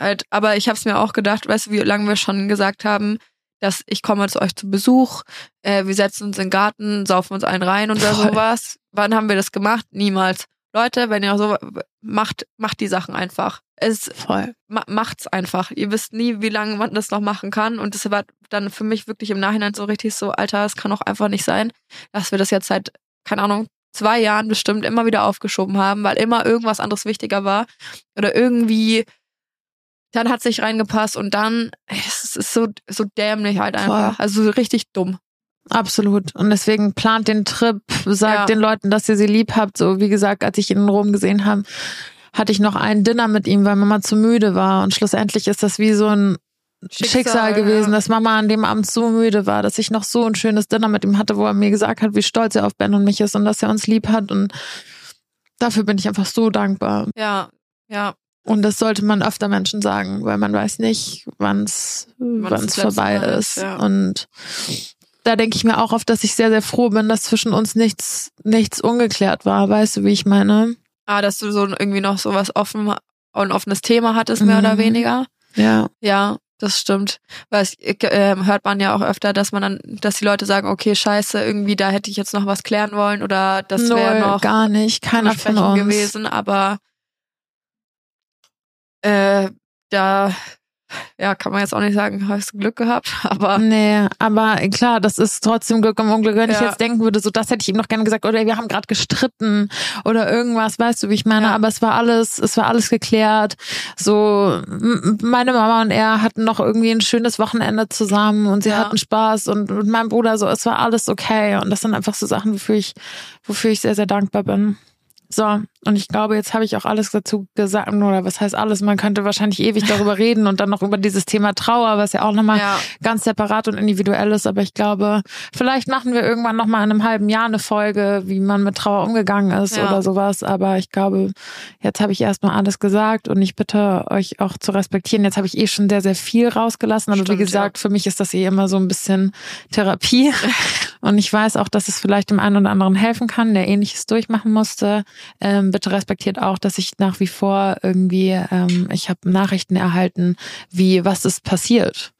Halt, aber ich habe es mir auch gedacht, weißt du, wie lange wir schon gesagt haben, dass ich komme zu euch zu Besuch, äh, wir setzen uns in den Garten, saufen uns einen rein oder Voll. sowas. Wann haben wir das gemacht? Niemals. Leute, wenn ihr so macht, macht die Sachen einfach. Es Voll. ma macht's einfach. Ihr wisst nie, wie lange man das noch machen kann. Und das war dann für mich wirklich im Nachhinein so richtig so, Alter, es kann doch einfach nicht sein, dass wir das jetzt seit, keine Ahnung, zwei Jahren bestimmt immer wieder aufgeschoben haben, weil immer irgendwas anderes wichtiger war. Oder irgendwie, dann hat sich reingepasst und dann, es ist so, so dämlich halt einfach. Also so richtig dumm. Absolut. Und deswegen plant den Trip, sagt Ja. den Leuten, dass ihr sie lieb habt. So, wie gesagt, als ich ihn in Rom gesehen habe, hatte ich noch ein Dinner mit ihm, weil Mama zu müde war. Und schlussendlich ist das wie so ein Schicksal, gewesen, ja. dass Mama an dem Abend so müde war, dass ich noch so ein schönes Dinner mit ihm hatte, wo er mir gesagt hat, wie stolz er auf Ben und mich ist und dass er uns lieb hat. Und dafür bin ich einfach so dankbar. Ja, ja. Und das sollte man öfter Menschen sagen, weil man weiß nicht, wann es vorbei ist, ja. Und da denke ich mir auch oft, dass ich sehr, sehr froh bin, dass zwischen uns nichts, nichts ungeklärt war. Weißt du, wie ich meine? Ah, dass du so irgendwie noch so was offen, ein offenes Thema hattest, mehr Mhm. oder weniger. Ja. Ja, das stimmt. Weil es äh, hört man ja auch öfter, dass man dann, dass die Leute sagen, okay, scheiße, irgendwie da hätte ich jetzt noch was klären wollen oder das wäre noch gar nicht. Keiner von uns. gewesen, aber äh, da ja, kann man jetzt auch nicht sagen, hast du Glück gehabt, aber Nee, aber klar, das ist trotzdem Glück im Unglück. Wenn ich Ja. jetzt denken würde, so das hätte ich ihm noch gerne gesagt, oder wir haben gerade gestritten oder irgendwas, weißt du, wie ich meine? Ja. Aber es war alles, es war alles geklärt. So, meine Mama und er hatten noch irgendwie ein schönes Wochenende zusammen und sie Ja. hatten Spaß und mit meinem Bruder so, es war alles okay. Und das sind einfach so Sachen, wofür ich, wofür ich sehr, sehr dankbar bin. So, und ich glaube, jetzt habe ich auch alles dazu gesagt, oder was heißt alles? Man könnte wahrscheinlich ewig darüber reden und dann noch über dieses Thema Trauer, was ja auch nochmal ja, ganz separat und individuell ist, aber ich glaube, vielleicht machen wir irgendwann noch mal in einem halben Jahr eine Folge, wie man mit Trauer umgegangen ist Ja. oder sowas, aber ich glaube, jetzt habe ich erstmal alles gesagt und ich bitte euch auch zu respektieren. Jetzt habe ich eh schon sehr sehr viel rausgelassen, aber Stimmt, wie gesagt, für mich ist das eh immer so ein bisschen Therapie und ich weiß auch, dass es vielleicht dem einen oder anderen helfen kann, der ähnliches durchmachen musste. Ähm, bitte respektiert auch, dass ich nach wie vor irgendwie ähm, ich habe Nachrichten erhalten, wie was ist passiert.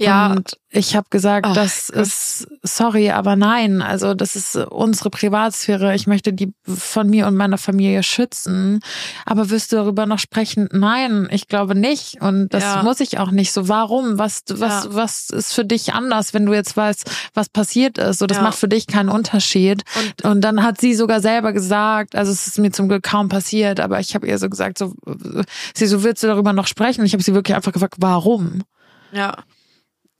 Ja, Und ich habe gesagt, Ach, das Gott. ist sorry, aber nein. Also das ist unsere Privatsphäre. Ich möchte die von mir und meiner Familie schützen. Aber wirst du darüber noch sprechen? Nein, ich glaube nicht. Und das Ja. muss ich auch nicht. So warum? Was was Ja. was ist für dich anders, wenn du jetzt weißt, was passiert ist? So das Ja. macht für dich keinen Unterschied. und Und dann hat sie sogar selber gesagt, also es ist mir zum Glück kaum passiert, aber ich habe ihr so gesagt, so sie so willst du darüber noch sprechen? Und ich habe sie wirklich einfach gefragt, warum? ja,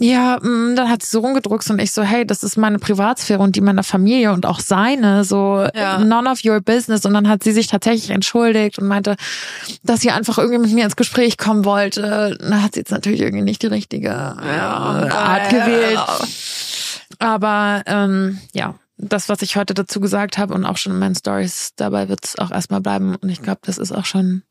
Ja, mm, dann hat sie so rumgedruckt und ich so, hey, das ist meine Privatsphäre und die meiner Familie und auch seine, so Ja. none of your business. Und dann hat sie sich tatsächlich entschuldigt und meinte, dass sie einfach irgendwie mit mir ins Gespräch kommen wollte. Da hat sie jetzt natürlich irgendwie nicht die richtige äh, Art gewählt. Aber ähm, ja, das, was ich heute dazu gesagt habe und auch schon in meinen Stories, dabei wird es auch erstmal bleiben. Und ich glaube, das ist auch schon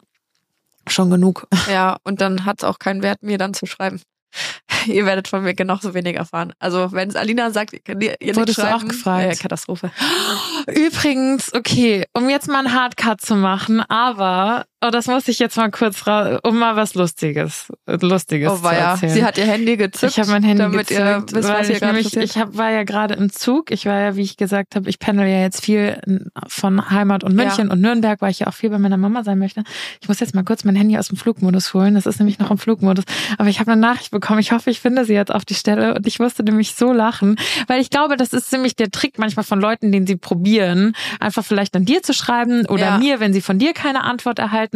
schon genug. Ja, und dann hat es auch keinen Wert, mir dann zu schreiben. Ihr werdet von mir genauso wenig erfahren. Also wenn es Alina sagt, ihr könnt ihr ihr nicht Wurdest du schreiben, auch gefragt? Äh, Katastrophe. Übrigens, okay, um jetzt mal einen Hardcut zu machen, aber Oh, das muss ich jetzt mal kurz raus, um mal was Lustiges, Lustiges Oh, war zu ja. erzählen. Sie hat ihr Handy gezückt. ich habe mein Handy damit gezückt, ihr wisst, was ich, nämlich, ich hab, war ja gerade im Zug. Ich war ja, wie ich gesagt habe, ich pendel ja jetzt viel von Heimat und München Ja. und Nürnberg, weil ich ja auch viel bei meiner Mama sein möchte. Ich muss jetzt mal kurz mein Handy aus dem Flugmodus holen. Das ist nämlich noch im Flugmodus. Aber ich habe eine Nachricht bekommen. Ich hoffe, ich finde sie jetzt auf die Stelle. Und ich musste nämlich so lachen, weil ich glaube, das ist nämlich der Trick manchmal von Leuten, den sie probieren, einfach vielleicht an dir zu schreiben oder Ja. mir, wenn sie von dir keine Antwort erhalten.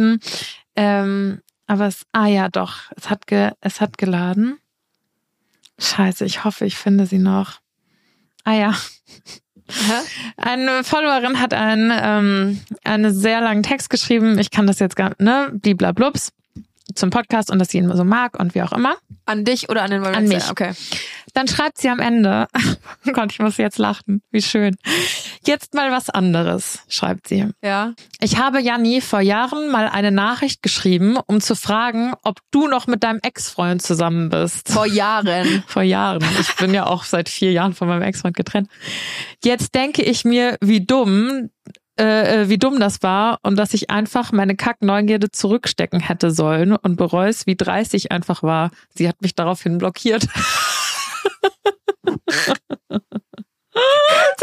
Ähm, aber es, ah ja, doch, es hat, ge, es hat geladen. Scheiße, ich hoffe, ich finde sie noch. Ah ja, Hä? eine Followerin hat einen, ähm, einen sehr langen Text geschrieben. Ich kann das jetzt gar ne, bliblablubs zum Podcast und dass sie ihn so mag und wie auch immer. An dich oder an den An mich. Okay. Dann schreibt sie am Ende, oh Gott, ich muss jetzt lachen, wie schön. Jetzt mal was anderes, schreibt sie. Ja. Ich habe Janni vor Jahren mal eine Nachricht geschrieben, um zu fragen, ob du noch mit deinem Ex-Freund zusammen bist. Vor Jahren. Vor Jahren. Ich bin ja auch seit vier Jahren von meinem Ex-Freund getrennt. Jetzt denke ich mir, wie dumm, äh, äh, wie dumm das war und dass ich einfach meine Kackneugierde zurückstecken hätte sollen und bereue es, wie dreist ich einfach war. Sie hat mich daraufhin blockiert.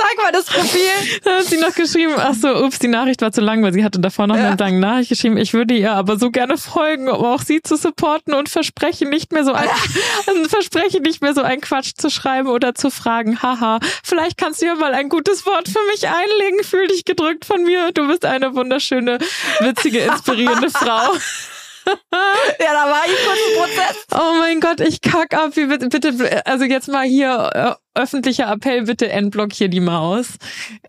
Zeig mal das Profil. Da hat sie noch geschrieben, ach so, ups, die Nachricht war zu lang, weil sie hatte davor noch Ja. eine lange Nachricht geschrieben. Ich würde ihr aber so gerne folgen, um auch sie zu supporten und verspreche nicht mehr so ein, verspreche nicht mehr so ein Quatsch zu schreiben oder zu fragen. Haha, vielleicht kannst du ja mal ein gutes Wort für mich einlegen. Fühl dich gedrückt von mir. Du bist eine wunderschöne, witzige, inspirierende Frau. Ja, da war ich kurz im Prozess. Oh mein Gott, ich kack ab. Wie bitte, bitte, also jetzt mal hier äh, öffentlicher Appell, bitte entblockier die Maus.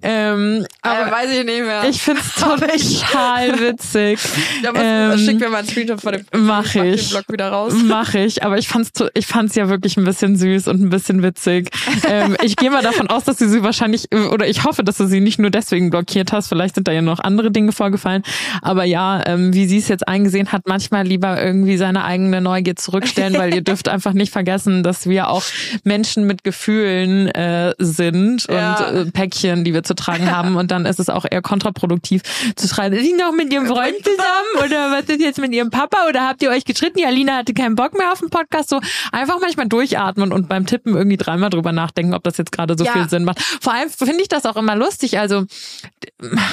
Ähm, Aber aber weiß ich nicht mehr. ich find's total witzig. ja, ähm, schick mir mal einen Screenshot von dem mach den ich. Blog wieder raus. Mach ich, aber ich fand's, ich fand's ja wirklich ein bisschen süß und ein bisschen witzig. Ähm, ich gehe mal davon aus, dass du sie wahrscheinlich, oder ich hoffe, dass du sie nicht nur deswegen blockiert hast. Vielleicht sind da ja noch andere Dinge vorgefallen. Aber ja, ähm, wie sie es jetzt eingesehen hat, manchmal lieber irgendwie seine eigene Neugier zurückstellen, weil ihr dürft einfach nicht vergessen, dass wir auch Menschen mit Gefühlen äh, sind Ja. und äh, Päckchen, die wir zu tragen haben. Und dann ist es auch eher kontraproduktiv zu schreiben, ist sie noch mit ihrem Freund zusammen oder was ist jetzt mit ihrem Papa oder habt ihr euch gestritten? Ja, Lina hatte keinen Bock mehr auf den Podcast. So einfach manchmal durchatmen und beim Tippen irgendwie dreimal drüber nachdenken, ob das jetzt gerade so Ja. viel Sinn macht. Vor allem finde ich das auch immer lustig. Also,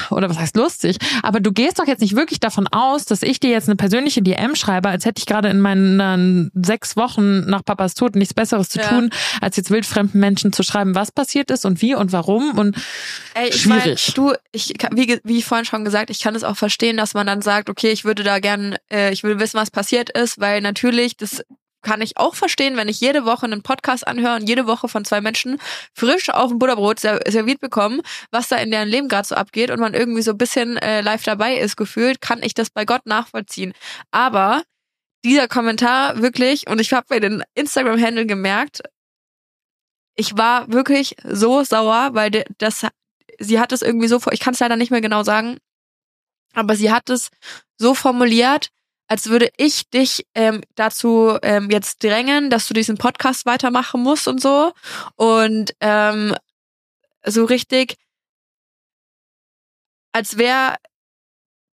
oder was heißt lustig? Aber du gehst doch jetzt nicht wirklich davon aus, dass ich dir jetzt eine persönliche DM schreibe, als hätte ich gerade in meinen sechs Wochen nach Papas Tod nichts Besseres zu Ja. tun, als jetzt wildfremden Menschen zu schreiben, was passiert ist und wie und warum und Ey, ich mein, Schwierig. du, ich, kann- wie, wie vorhin schon gesagt, ich kann es auch verstehen, dass man dann sagt, okay, ich würde da gern, äh, ich will wissen, was passiert ist, weil natürlich, das kann ich auch verstehen, wenn ich jede Woche einen Podcast anhöre und jede Woche von zwei Menschen frisch auf dem Butterbrot ser serviert bekommen, was da in deren Leben gerade so abgeht und man irgendwie so ein bisschen äh, live dabei ist gefühlt, kann ich das bei Gott nachvollziehen. Aber dieser Kommentar wirklich, und ich habe bei den Instagram-Handle gemerkt, ich war wirklich so sauer, weil das, sie hat es irgendwie so, ich kann es leider nicht mehr genau sagen, aber sie hat es so formuliert, als würde ich dich ähm, dazu ähm, jetzt drängen, dass du diesen Podcast weitermachen musst und so. Und ähm, so richtig, als wäre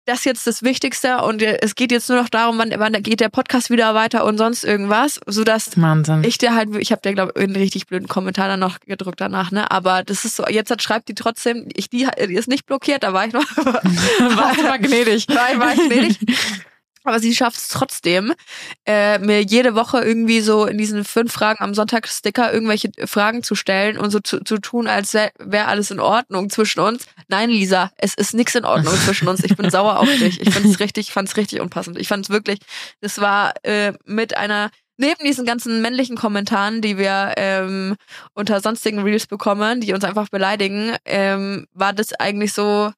das jetzt das Wichtigste und äh, es geht jetzt nur noch darum, wann, wann geht der Podcast wieder weiter und sonst irgendwas, sodass Wahnsinn. ich dir halt, ich habe dir glaube ich einen richtig blöden Kommentar dann noch gedrückt danach, ne? Aber das ist so, jetzt hat, schreibt die trotzdem, ich die, die ist nicht blockiert, da war ich noch, Warst du mal gnädig. war, war ich gnädig. Aber sie schafft es trotzdem, äh, mir jede Woche irgendwie so in diesen fünf Fragen am Sonntag Sticker irgendwelche Fragen zu stellen und so zu, zu tun, als wäre wär alles in Ordnung zwischen uns. Nein, Lisa, es ist nichts in Ordnung zwischen uns. Ich bin sauer auf dich. Ich find's richtig, fand's richtig unpassend. Ich fand's wirklich, das war äh, mit einer neben diesen ganzen männlichen Kommentaren, die wir ähm, unter sonstigen Reels bekommen, die uns einfach beleidigen, ähm, war das eigentlich so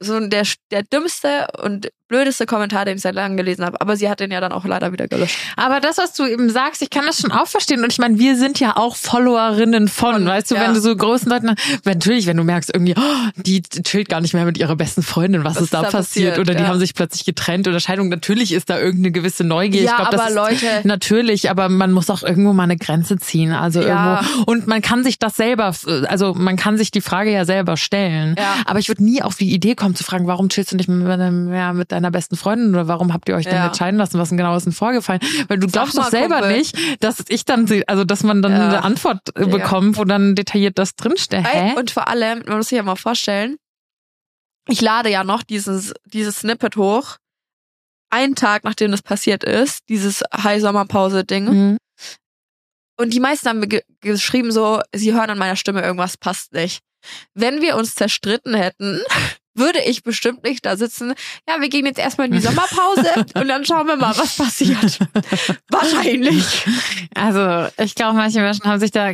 so der der dümmste und blödeste Kommentar, den ich seit langem gelesen habe. Aber sie hat den ja dann auch leider wieder gelöscht. Aber das, was du eben sagst, ich kann das schon auch verstehen. Und ich meine, wir sind ja auch Followerinnen von, Von, weißt du, ja. wenn du so großen Leuten, natürlich, wenn du merkst, irgendwie, oh, die chillt gar nicht mehr mit ihrer besten Freundin, was, Was ist da da passiert? passiert, Oder die ja. haben sich plötzlich getrennt oder Scheidung. Natürlich ist da irgendeine gewisse Neugier. Ja, ich glaube, das aber ist Leute- natürlich, aber man muss auch irgendwo mal eine Grenze ziehen. Also Ja. irgendwo. Und man kann sich das selber, also man kann sich die Frage ja selber stellen. Ja. Aber ich würde nie auf die Idee kommt zu fragen, warum chillst du nicht mit, ja, mit deiner besten Freundin oder warum habt ihr euch denn Ja. entscheiden lassen, was denn genau ist denn vorgefallen? Weil du glaubst doch selber Kumpel. nicht, dass ich dann, also dass man dann Ja. eine Antwort äh, bekommt, wo dann detailliert das drinsteht. Hä? Und vor allem, man muss sich ja mal vorstellen, ich lade ja noch dieses, dieses Snippet hoch, einen Tag nachdem das passiert ist, dieses High-Sommerpause-Ding. Mhm. Und die meisten haben mir ge geschrieben so, sie hören an meiner Stimme, irgendwas passt nicht. Wenn wir uns zerstritten hätten, würde ich bestimmt nicht da sitzen. Ja, wir gehen jetzt erstmal in die Sommerpause und dann schauen wir mal, was passiert. Wahrscheinlich. Also ich glaube, manche Menschen haben sich da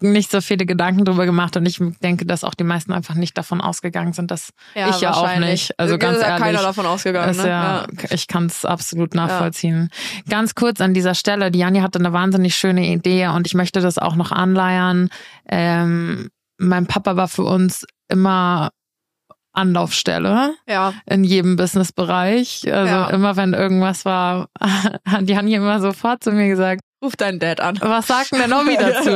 nicht so viele Gedanken drüber gemacht und ich denke, dass auch die meisten einfach nicht davon ausgegangen sind, dass ich ja auch nicht. Also ganz ja ehrlich. keiner davon ausgegangen. ist Ne? ja, ich kann es absolut nachvollziehen. Ganz kurz an dieser Stelle, die Janni hatte eine wahnsinnig schöne Idee und ich möchte das auch noch anleiern. Ähm, mein Papa war für uns immer Anlaufstelle ja. in jedem Businessbereich. Also Ja. immer wenn irgendwas war, die Janni immer sofort zu mir gesagt, Ruf deinen Dad an. was sagt denn der Nobby dazu?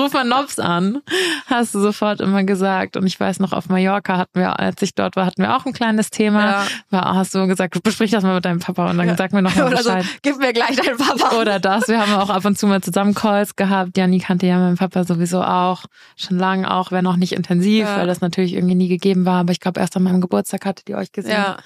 Ruf mal Nobs an. Hast du sofort immer gesagt. Und ich weiß noch, auf Mallorca hatten wir, als ich dort war, hatten wir auch ein kleines Thema. Ja. War, hast du gesagt, besprich das mal mit deinem Papa und dann Ja. sag mir noch mal Oder so, Bescheid. gib mir gleich deinen Papa. Oder das. Wir haben auch ab und zu mal zusammen Calls gehabt. Janni kannte ja meinen Papa sowieso auch. Schon lange auch, wenn auch nicht intensiv, Ja. weil das natürlich irgendwie nie gegeben war. Aber ich glaube, erst an meinem Geburtstag hattet ihr euch gesehen. Ja.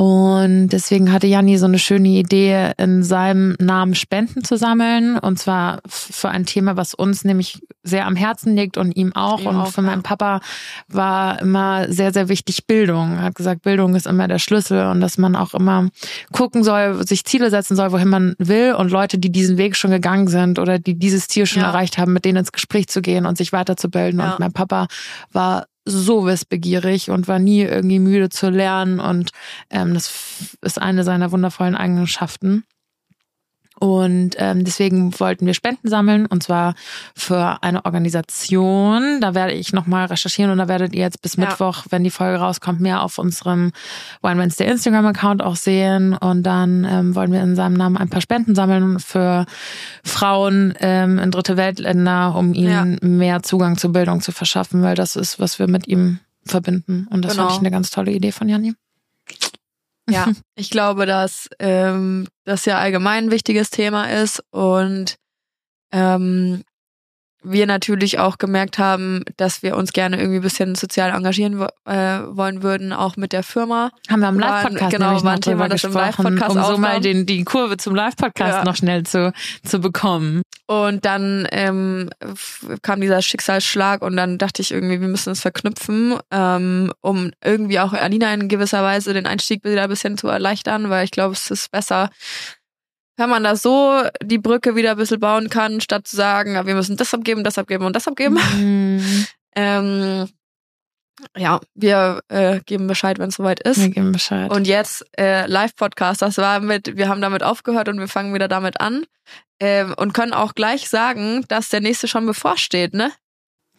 Und deswegen hatte Janni so eine schöne Idee, in seinem Namen Spenden zu sammeln. Und zwar für ein Thema, was uns nämlich sehr am Herzen liegt und ihm auch. Ihm und auch, für meinen ja. Papa war immer sehr, sehr wichtig Bildung. Er hat gesagt, Bildung ist immer der Schlüssel und dass man auch immer gucken soll, sich Ziele setzen soll, wohin man will und Leute, die diesen Weg schon gegangen sind oder die dieses Ziel schon Ja. erreicht haben, mit denen ins Gespräch zu gehen und sich weiterzubilden. Ja. Und mein Papa war so wissbegierig und war nie irgendwie müde zu lernen und ähm, das ist eine seiner wundervollen Eigenschaften. Und ähm, deswegen wollten wir Spenden sammeln und zwar für eine Organisation. Da werde ich nochmal recherchieren und da werdet ihr jetzt bis Ja. Mittwoch, wenn die Folge rauskommt, mehr auf unserem Wine Wednesday Instagram-Account auch sehen. Und dann ähm, wollen wir in seinem Namen ein paar Spenden sammeln für Frauen ähm, in dritte Weltländer, um ihnen mehr Zugang zur Bildung zu verschaffen, weil das ist, was wir mit ihm verbinden. Und das Genau. fand ich eine ganz tolle Idee von Janni. Ja, ich glaube, dass ähm, das ja allgemein ein wichtiges Thema ist und ähm, wir natürlich auch gemerkt haben, dass wir uns gerne irgendwie ein bisschen sozial engagieren äh, wollen würden, auch mit der Firma. Haben wir am Live-Podcast genau, war ein Thema, das im Live-Podcast um so mal den, die Kurve zum Live-Podcast Ja. noch schnell zu, zu bekommen. Und dann ähm, kam dieser Schicksalsschlag und dann dachte ich irgendwie, wir müssen es verknüpfen, ähm, um irgendwie auch Alina in gewisser Weise den Einstieg wieder ein bisschen zu erleichtern, weil ich glaube, es ist besser, wenn man da so die Brücke wieder ein bisschen bauen kann, statt zu sagen, wir müssen das abgeben, das abgeben und das abgeben. Mhm. Ähm, ja, wir äh, geben Bescheid, wenn es soweit ist. Wir geben Bescheid. Und jetzt äh, Live-Podcast, das war mit, wir haben damit aufgehört und wir fangen wieder damit an. Ähm, und können auch gleich sagen, dass der nächste schon bevorsteht, ne?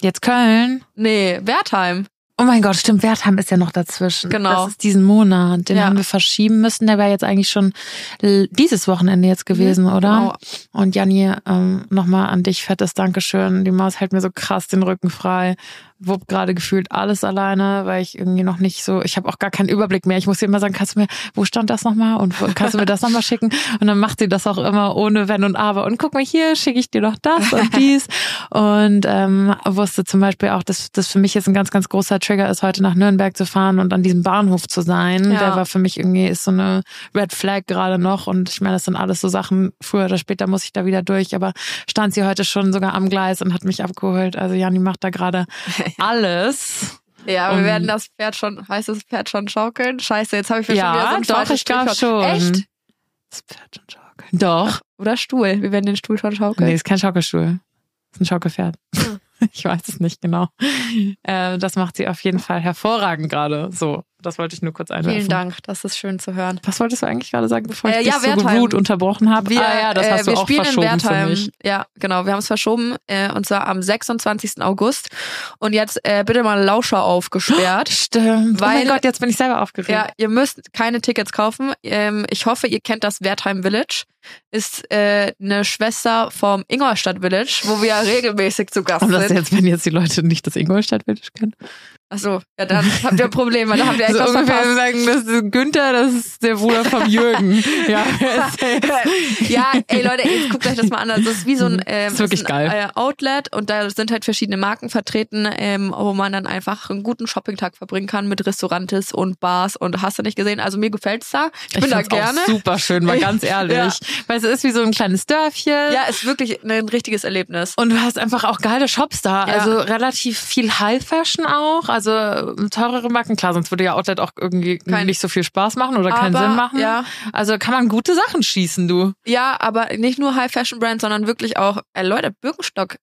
Jetzt Köln. Nee, Wertheim. Oh mein Gott, stimmt, Wertheim ist ja noch dazwischen. Genau. Das ist diesen Monat. Den Ja. haben wir verschieben müssen. Der wäre jetzt eigentlich schon dieses Wochenende jetzt gewesen, oder? Genau. Und Janni, ähm, nochmal an dich fettes Dankeschön. Die Maus hält mir so krass den Rücken frei. Wupp gerade gefühlt alles alleine, weil ich irgendwie noch nicht so, ich habe auch gar keinen Überblick mehr. Ich muss ihr immer sagen, kannst du mir, wo stand das nochmal und kannst du mir das nochmal schicken? Und dann macht sie das auch immer ohne Wenn und Aber. Und guck mal hier, schicke ich dir doch das und dies. Und ähm, wusste zum Beispiel auch, dass das für mich jetzt ein ganz, ganz großer Trigger ist, heute nach Nürnberg zu fahren und an diesem Bahnhof zu sein. Ja. Der war für mich irgendwie, ist so eine Red Flag gerade noch. Und ich meine, das sind alles so Sachen, früher oder später muss ich da wieder durch. Aber stand sie heute schon sogar am Gleis und hat mich abgeholt. Also Jani macht da gerade alles. Ja, wir Um- werden das Pferd schon, heißt das Pferd schon schaukeln? Scheiße, jetzt habe ich mir schon wieder so Ja, ein doch, ich glaube schon. Echt? Das Pferd schon schaukeln. Doch. Oder Stuhl. Wir werden den Stuhl schon schaukeln. Nee, ist kein Schaukelstuhl. Ist ein Schaukelpferd. Hm. Ich weiß es nicht genau. Äh, das macht sie auf jeden Fall hervorragend gerade. So, das wollte ich nur kurz einwerfen. Vielen Dank, das ist schön zu hören. Was wolltest du eigentlich gerade sagen, bevor ich Äh, dich ja, so Wertheim. gut unterbrochen habe? Wir, ah ja, das äh, hast du wir auch spielen verschoben in für Wertheim. mich. Ja, genau. Wir haben es verschoben äh, und zwar am 26. August. Und jetzt äh, bitte mal Lauscher aufgesperrt. Stimmt. oh Weil- mein Gott, jetzt bin ich selber aufgeregt. Ja, ihr müsst keine Tickets kaufen. Ähm, ich hoffe, ihr kennt das Wertheim Village. Ist äh, eine Schwester vom Ingolstadt Village, wo wir regelmäßig zu Gast Und das sind. jetzt, wenn jetzt die Leute nicht das Ingolstadt Village kennen. Achso, ja, dann habt ihr Probleme. Da habt ihr So etwas ungefähr sagen, das ist Günther, das ist der Bruder von Jürgen. ja, ja, ey Leute, jetzt guckt euch das mal an. Das ist wie so ein, ähm, wirklich ein, geil. Äh, Outlet und da sind halt verschiedene Marken vertreten, ähm, wo man dann einfach einen guten Shoppingtag verbringen kann mit Restaurantes und Bars und hast du nicht gesehen. Also mir gefällt's da. Ich, bin da find's auch gerne. super schön, mal ganz ehrlich. Ja. Weil es ist wie so ein kleines Dörfchen. Ja, ist wirklich ein richtiges Erlebnis. Und du hast einfach auch geile Shops da. Ja. Also relativ viel High Fashion auch. Also ähm, teurere Marken. Klar, sonst würde ja Outlet auch irgendwie Kein- nicht so viel Spaß machen oder keinen Aber, Sinn machen. ja. Also kann man gute Sachen schießen, du. Ja, aber nicht nur High Fashion Brands, sondern wirklich auch, äh, Leute, Birkenstock.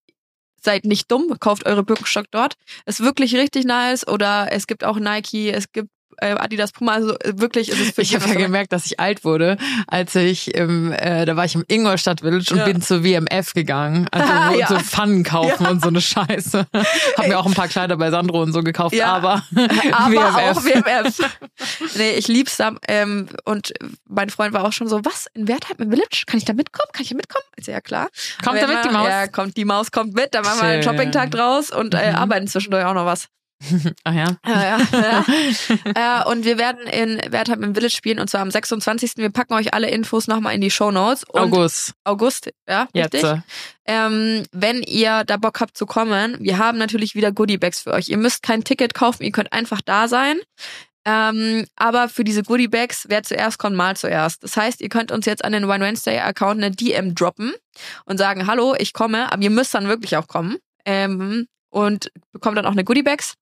Seid nicht dumm, kauft eure Birkenstock dort. Ist wirklich richtig nice. Oder es gibt auch Nike, es gibt äh, Adidas Puma. Also äh, wirklich ist es für Ich habe ja gemerkt, dass ich alt wurde, als ich im, äh, da war ich im Ingolstadt Village und Ja. bin zur WMF gegangen. Also Ah, ja. so Pfannen kaufen und so eine Scheiße. Hab mir auch ein paar Kleider bei Sandro und so gekauft, Ja. aber, aber WMF. auch WMF. nee, ich lieb's da. Ähm, und mein Freund war auch schon so, was, in Wertheim im Village? Kann ich da mitkommen? Kann ich da mitkommen? Ich so, ja klar. Kommt da mit, die Maus? Ja, kommt, die Maus kommt mit. Dann machen wir einen. Shoppingtag draus und äh, Mhm. arbeiten zwischendurch auch noch was. Ach ja. Ja, ja, ja. äh, und wir werden in Wertheim im Village spielen und zwar am 26. Wir packen euch alle Infos nochmal in die Show Notes. August. August, ja, Jetzt. richtig. Ähm, wenn ihr da Bock habt zu kommen, wir haben natürlich wieder Goodiebags für euch. Ihr müsst kein Ticket kaufen, ihr könnt einfach da sein. Ähm, aber für diese Goodiebags, wer zuerst kommt, mal zuerst. Das heißt, ihr könnt uns jetzt an den Wine Wednesday Account eine DM droppen und sagen, hallo, ich komme, aber ihr müsst dann wirklich auch kommen. Ähm, und bekommt dann auch eine Goodiebags.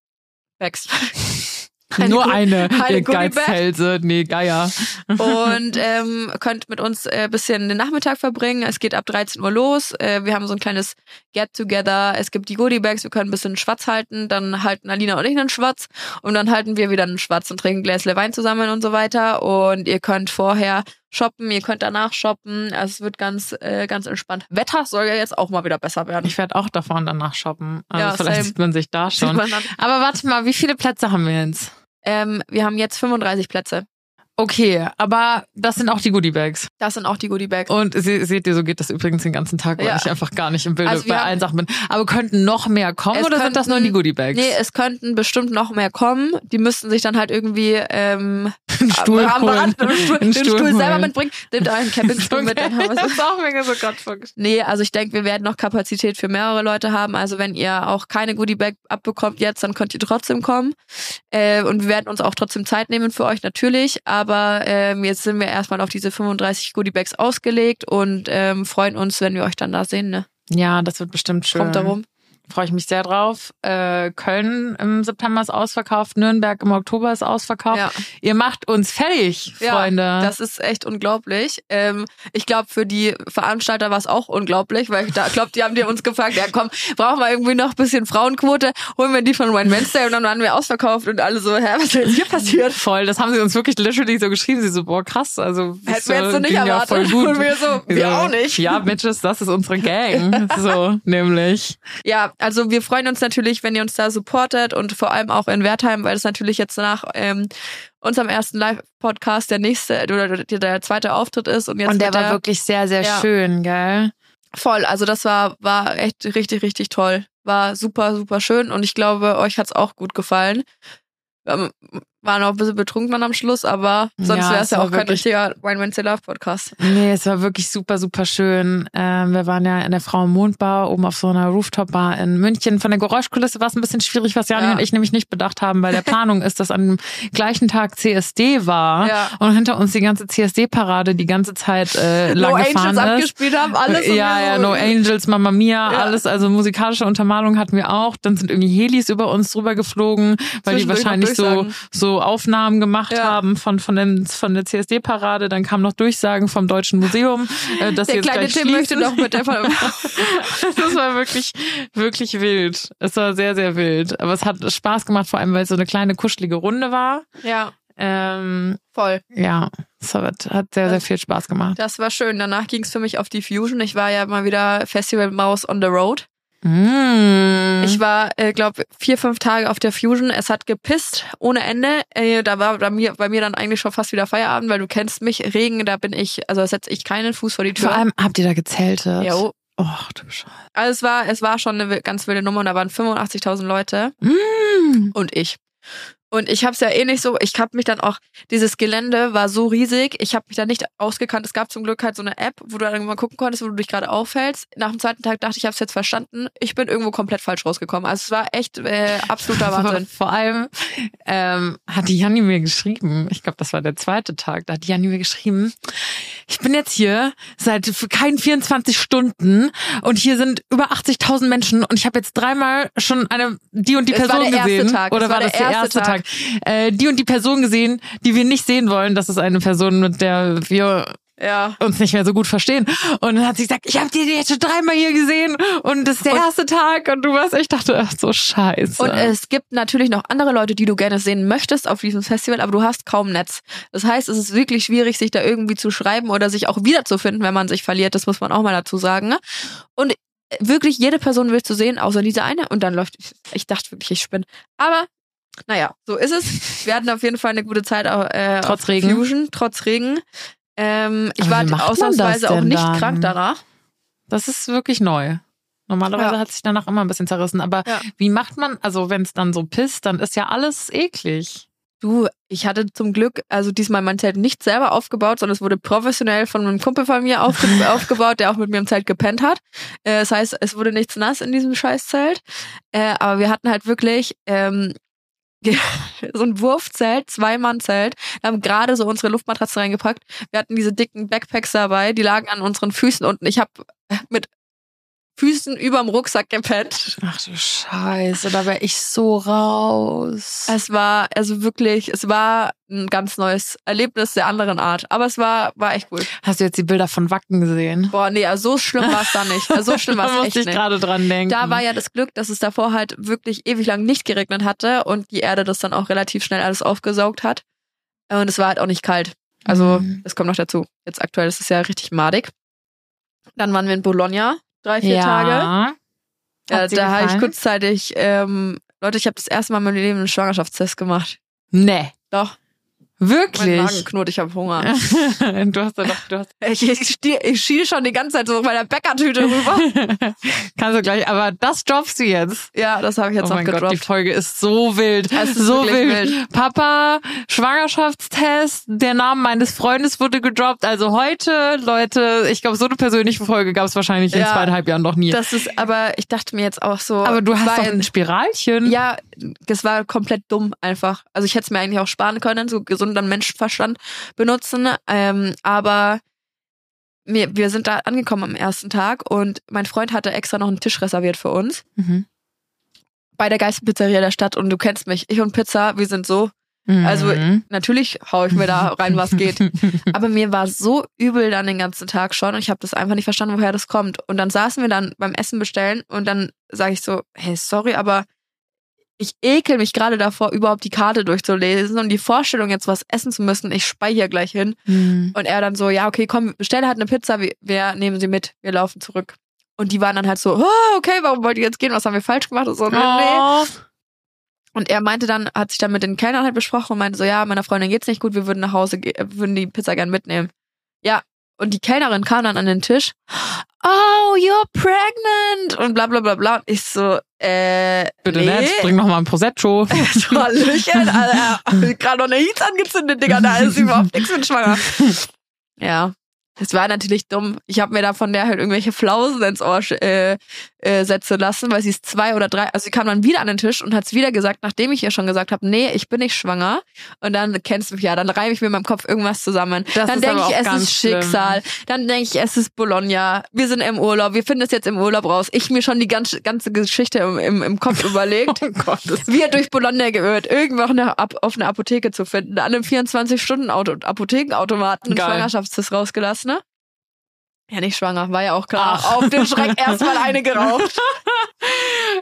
Bags. Eine Nur eine, eine Goodie-Bag. Geizhälse. Nee, Geier. und ähm, könnt mit uns äh, bisschen den Nachmittag verbringen. Es geht ab 13 Uhr los. Äh, wir haben so ein kleines Get-Together. Es gibt die Goodie-Bags. Wir können ein bisschen Schwatz halten. Dann halten Alina und ich einen Schwatz. Und dann halten wir wieder einen Schwatz und trinken ein Gläsle Wein zusammen und so weiter. Und ihr könnt vorher shoppen, ihr könnt danach shoppen. Also es wird ganz, äh, ganz entspannt. Wetter soll ja jetzt auch mal wieder besser werden. Ich werde auch davor und danach shoppen. Also Ja, vielleicht same. sieht man sich da schon. Aber warte mal, wie viele Plätze haben wir jetzt? Ähm, wir haben jetzt 35 Plätze. Okay, aber das sind auch die Goodiebags. Das sind auch die Goodie-Bags. Und se seht ihr, so geht das übrigens den ganzen Tag, weil Ja. ich einfach gar nicht im Bilde Also bei allen Sachen bin. Aber könnten noch mehr kommen oder sind das nur könnten- die Goodiebags? Nee, es könnten bestimmt noch mehr kommen. Die müssten sich dann halt irgendwie ähm, Einen Stuhl am holen. Rand einen Stuhl, den Stuhl, Stuhl selber mitbringen. Nehmt einen Campingstuhl mit, dann haben wir das ist auch mega so gerade vorgestellt. Nee, also ich denke, wir werden noch Kapazität für mehrere Leute haben. Also wenn ihr auch keine Goodie-Bag abbekommt jetzt, dann könnt ihr trotzdem kommen. Äh, und wir werden uns auch trotzdem Zeit nehmen für euch natürlich. Aber ähm, jetzt sind wir erstmal auf diese 35 Goodie-Bags ausgelegt und ähm, freuen uns, wenn wir euch dann da sehen. Ne? Ja, das wird bestimmt schön. Kommt darum. Freue ich mich sehr drauf. Äh, Köln im September ist ausverkauft, Nürnberg im Oktober ist ausverkauft. Ja. Ihr macht uns fertig, Ja, Freunde. Das ist echt unglaublich. Ähm, ich glaube, für die Veranstalter war es auch unglaublich, weil ich da glaube, die haben die uns gefragt, ja komm, brauchen wir irgendwie noch ein bisschen Frauenquote, holen wir die von Wine Wednesday und dann waren wir ausverkauft und alle so, hä, was ist denn hier passiert? Voll, das haben sie uns wirklich literally so geschrieben. Sie so, boah, krass, also Hätten wir jetzt so äh, nicht ging ja erwartet. gut. Und wir so, wir auch nicht. Ja, Bitches, das ist unsere Gang. so, nämlich. Ja, also wir freuen uns natürlich, wenn ihr uns da supportet und vor allem auch in Wertheim, weil es natürlich jetzt nach ähm, unserem ersten Live-Podcast der nächste oder der, der zweite Auftritt ist und jetzt Und der war wirklich sehr, sehr Ja. schön, gell? Voll, also das war, war echt richtig, richtig toll. War super, super schön und ich glaube, euch hat's auch gut gefallen. Wir waren auch ein bisschen betrunken dann am Schluss, aber sonst Ja, wäre es ja war auch kein richtiger Wine Wednesday Love Podcast. Nee, es war wirklich super, super schön. Ähm, wir waren ja in der Frau im Mondbar oben auf so einer Rooftop-Bar in München. Von der Geräuschkulisse war es ein bisschen schwierig, was Jani Ja. und ich nämlich nicht bedacht haben, weil der Planung ist, dass an dem gleichen Tag CSD war Ja. und hinter uns die ganze CSD-Parade die ganze Zeit äh, lang No gefahren Angels ist. abgespielt haben, alles. und ja, ja, so, No Angels, Mamma Mia, alles, also musikalische Untermalung hatten wir auch. Dann sind irgendwie Helis über uns drüber geflogen, weil die noch wahrscheinlich so, Durchsagen. So Aufnahmen gemacht Ja. haben von, von, dem, von der CSD-Parade. Dann kamen noch Durchsagen vom Deutschen Museum, äh, dass sie Der jetzt kleine gleich Tim möchte noch mit der Das war wirklich, wirklich wild. Es war sehr, sehr wild. Aber es hat Spaß gemacht, vor allem, weil es so eine kleine, kuschelige Runde war. Ja, Ähm, voll. ja, es hat, hat sehr, sehr viel Spaß gemacht. Das war schön. Danach ging's für mich auf die Fusion. Ich war ja mal wieder Festival Maus on the Road. Mm. Ich war, äh, glaube vier, fünf Tage auf der Fusion. Es hat gepisst ohne Ende. Äh, da war bei mir, bei mir dann eigentlich schon fast wieder Feierabend, weil du kennst mich. Regen, da bin ich, also setze ich keinen Fuß vor die Tür. Vor allem habt ihr da gezeltet. Jo. Och, du Scheiße. Also es war, es war schon eine ganz wilde Nummer und da waren 85.000 Leute. Mm. und ich. Und ich habe es ja eh nicht so, ich habe mich dann auch, dieses Gelände war so riesig, ich habe mich da nicht ausgekannt. Es gab zum Glück halt so eine App, wo du dann mal gucken konntest, wo du dich gerade aufhältst. Nach dem zweiten Tag dachte ich, ich habe es jetzt verstanden. Ich bin irgendwo komplett falsch rausgekommen. Also es war echt äh, absoluter Wahnsinn. Vor allem ähm, hat die Janni mir geschrieben, ich glaube, das war der zweite Tag, da hat die Janni mir geschrieben, ich bin jetzt hier seit keinen 24 Stunden und hier sind über 80.000 Menschen und ich habe jetzt dreimal schon eine die und die Es Person gesehen. Tag. Oder war, war das der erste erste Tag? Äh, die und die Person gesehen, die wir nicht sehen wollen. Das ist eine Person, mit der wir Ja. uns nicht mehr so gut verstehen. Und dann hat sie gesagt, ich habe die jetzt schon dreimal hier gesehen und das ist der Und- erste Tag und du warst, ich dachte, ach so scheiße. Und es gibt natürlich noch andere Leute, die du gerne sehen möchtest auf diesem Festival, aber du hast kaum Netz. Das heißt, es ist wirklich schwierig, sich da irgendwie zu schreiben oder sich auch wiederzufinden, wenn man sich verliert. Das muss man auch mal dazu sagen. ne? Und wirklich jede Person willst du sehen, außer diese eine. Und dann läuft, ich, dachte wirklich, ich spinne. Aber naja, so ist es. Wir hatten auf jeden Fall eine gute Zeit äh, Trotz Regen. Fusion, trotz Regen. Ähm, ich war ausnahmsweise auch nicht dann? krank danach. Das ist wirklich neu. Normalerweise Ja. hat sich danach immer ein bisschen zerrissen. Aber Ja. wie macht man, also wenn es dann so pisst, dann ist ja alles eklig. Du, ich hatte zum Glück, also diesmal mein Zelt nicht selber aufgebaut, sondern es wurde professionell von einem Kumpel von mir aufge aufgebaut, der auch mit mir im Zelt gepennt hat. Äh, das heißt, es wurde nichts nass in diesem Scheißzelt. Äh, aber wir hatten halt wirklich ähm, so ein Wurfzelt, Zwei-Mann-Zelt. Wir haben gerade so unsere Luftmatratze reingepackt. Wir hatten diese dicken Backpacks dabei, die lagen an unseren Füßen unten. Ich habe mit Füßen überm Rucksack gepennt. Ach du Scheiße, da wäre ich so raus. Es war also wirklich, es war ein ganz neues Erlebnis der anderen Art. Aber es war, war echt cool. Hast du jetzt die Bilder von Wacken gesehen? Boah, nee, also so schlimm war es da nicht. Also so schlimm war da es musste echt ich nicht. gerade dran denken. Da war ja das Glück, dass es davor halt wirklich ewig lang nicht geregnet hatte und die Erde das dann auch relativ schnell alles aufgesaugt hat. Und es war halt auch nicht kalt. Also, Mhm. das kommt noch dazu. Jetzt aktuell ist es ja richtig madig. Dann waren wir in Bologna, drei, vier ja. Tage. Dir da habe ich kurzzeitig, ähm, Leute, ich habe das erste Mal in meinem Leben einen Schwangerschaftstest gemacht. Nee. Doch, mein Magen Wirklich? knurrt, ich habe Hunger. du hast ja doch, du hast. Ich, ich, ich schiele schon die ganze Zeit so mit meiner Bäckertüte rüber. Kannst du gleich, aber das droppst du jetzt. ja, das habe ich jetzt oh noch mein Gott, die gedroppt. Folge ist so wild. Es ist so wirklich wild. wild. Papa, Schwangerschaftstest, der Name meines Freundes wurde gedroppt. Also heute, Leute, ich glaube, so eine persönliche Folge gab es wahrscheinlich in Ja. zweieinhalb Jahren noch nie. Das ist, aber ich dachte mir jetzt auch so. aber du hast doch ein Spiralchen. Ja, das war komplett dumm einfach. Also ich hätte es mir eigentlich auch sparen können, so gesunder Menschenverstand benutzen. Ähm, aber wir, wir sind da angekommen am ersten Tag und mein Freund hatte extra noch einen Tisch reserviert für uns Mhm. bei der geilsten Pizzeria der Stadt. Und du kennst mich, ich und Pizza, wir sind so. Also Mhm. natürlich hau ich mir da rein, was geht. Aber mir war so übel dann den ganzen Tag schon und ich habe das einfach nicht verstanden, woher das kommt. Und dann saßen wir dann beim Essen bestellen und dann sage ich so, hey, sorry, aber ich ekel mich gerade davor, überhaupt die Karte durchzulesen und die Vorstellung, jetzt was essen zu müssen, ich spei hier gleich hin. Mhm. Und er dann so, ja, okay, komm, bestell halt eine Pizza, wir, wir nehmen sie mit, wir laufen zurück. Und die waren dann halt so, oh, okay, warum wollt ihr jetzt gehen? Was haben wir falsch gemacht? Und so, nee, nee. Oh. Und er meinte dann, hat sich dann mit den Kellnern halt besprochen und meinte so, ja, meiner Freundin geht's nicht gut, wir würden nach Hause, würden die Pizza gern mitnehmen. Ja, und die Kellnerin kam dann an den Tisch, oh, you're pregnant und bla bla bla bla. Und ich so, äh, Bitte nee. nett, bring noch mal ein Prosecco. Hallöchen, Alter, gerade noch eine Heat angezündet, Digga, da ist überhaupt nichts mit schwanger. Ja, es war natürlich dumm. Ich habe mir da von der halt irgendwelche Flausen ins Ohr äh, äh, setzen lassen, weil sie ist zwei oder drei, also sie kam dann wieder an den Tisch und hat es wieder gesagt, nachdem ich ihr schon gesagt habe, nee, ich bin nicht schwanger. Und dann kennst du mich ja, dann reime ich mir in meinem Kopf irgendwas zusammen. Das dann denke ich, es ist Schicksal. Dann denke ich, es ist Bologna. Wir sind im Urlaub, wir finden es jetzt im Urlaub raus. Ich mir schon die ganze, ganze Geschichte im, im, im Kopf überlegt. Oh Gott, das Wir durch Bologna geirrt, irgendwo auf eine, auf eine Apotheke zu finden, an einem 24-Stunden-Apothekenautomaten einen. Schwangerschaftstest rausgelassen? Ja, nicht schwanger, war ja auch klar. Ach. Auf den Schreck erstmal eine geraucht.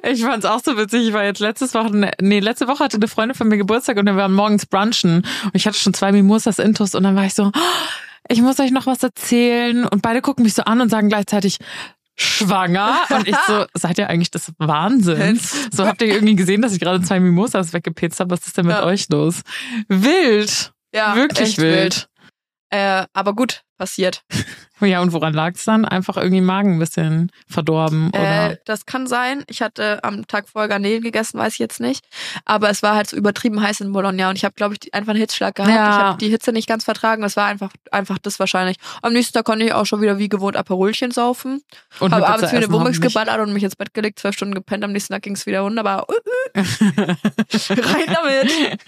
Ich fand's auch so witzig. Ich war jetzt letztes Woche, nee, letzte Woche hatte eine Freundin von mir Geburtstag und wir waren morgens brunchen. Und ich hatte schon zwei Mimosas intus und dann war ich so, "Oh, ich muss euch noch was erzählen. Und beide gucken mich so an und sagen gleichzeitig, schwanger. Und ich so, seid ihr eigentlich des Wahnsinns? So habt ihr irgendwie gesehen, dass ich gerade zwei Mimosas weggepetzt habe. Was ist denn mit Ja. euch los? Wild. Ja, Wirklich echt wild. Äh, aber gut, passiert. Ja, und woran lag es dann? Einfach irgendwie Magen ein bisschen verdorben, oder? Äh, das kann sein. Ich hatte am Tag vorher Garnelen gegessen, weiß ich jetzt nicht. Aber es war halt so übertrieben heiß in Bologna und ich habe, glaube ich, einfach einen Hitzschlag gehabt. Ja. Ich habe die Hitze nicht ganz vertragen. Das war einfach, einfach das wahrscheinlich. Am nächsten Tag konnte ich auch schon wieder wie gewohnt Aperolchen saufen. und habe abends wieder Wummix geballert und mich ins Bett gelegt, zwölf Stunden gepennt. Am nächsten Tag ging es wieder wunderbar. Rein damit.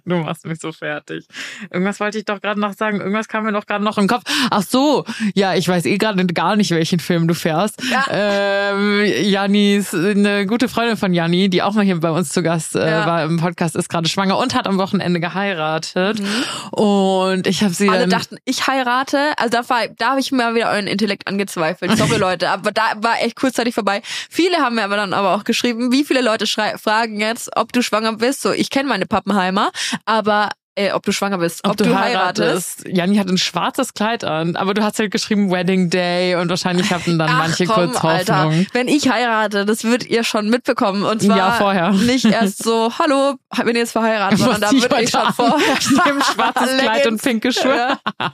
Du machst mich so fertig. Irgendwas wollte ich doch gerade noch sagen. Irgendwas kam mir doch gerade noch im Kopf. Ach so, ja, ich weiß eh gerade gar nicht, welchen Film du fährst. Ja. Ähm, Jannis, eine gute Freundin von Janni, die auch mal hier bei uns zu Gast äh, Ja. war im Podcast, ist gerade schwanger und hat am Wochenende geheiratet. Und ich habe sie Mhm. Alle dachten, ich heirate. Also da, war, da habe ich mir wieder euren Intellekt angezweifelt. Sorry, Leute. Aber da war echt kurzzeitig vorbei. Viele haben mir aber dann aber auch geschrieben, wie viele Leute fragen jetzt, ob du schwanger bist. So, ich kenne meine Pappenheimer, aber äh, ob du schwanger bist, ob, ob, du, heiratest. Janni hat ein schwarzes Kleid an, aber du hast halt geschrieben Wedding Day und wahrscheinlich hatten dann Ach, manche komm, kurz Alter. Hoffnung. Wenn ich heirate, das würdet ihr schon mitbekommen. Und zwar Ja, vorher. nicht erst so, hallo, bin jetzt verheiratet, sondern da Was ich schon vorher Ich nehme schwarzes Kleid und pinke Schuhe. Ja.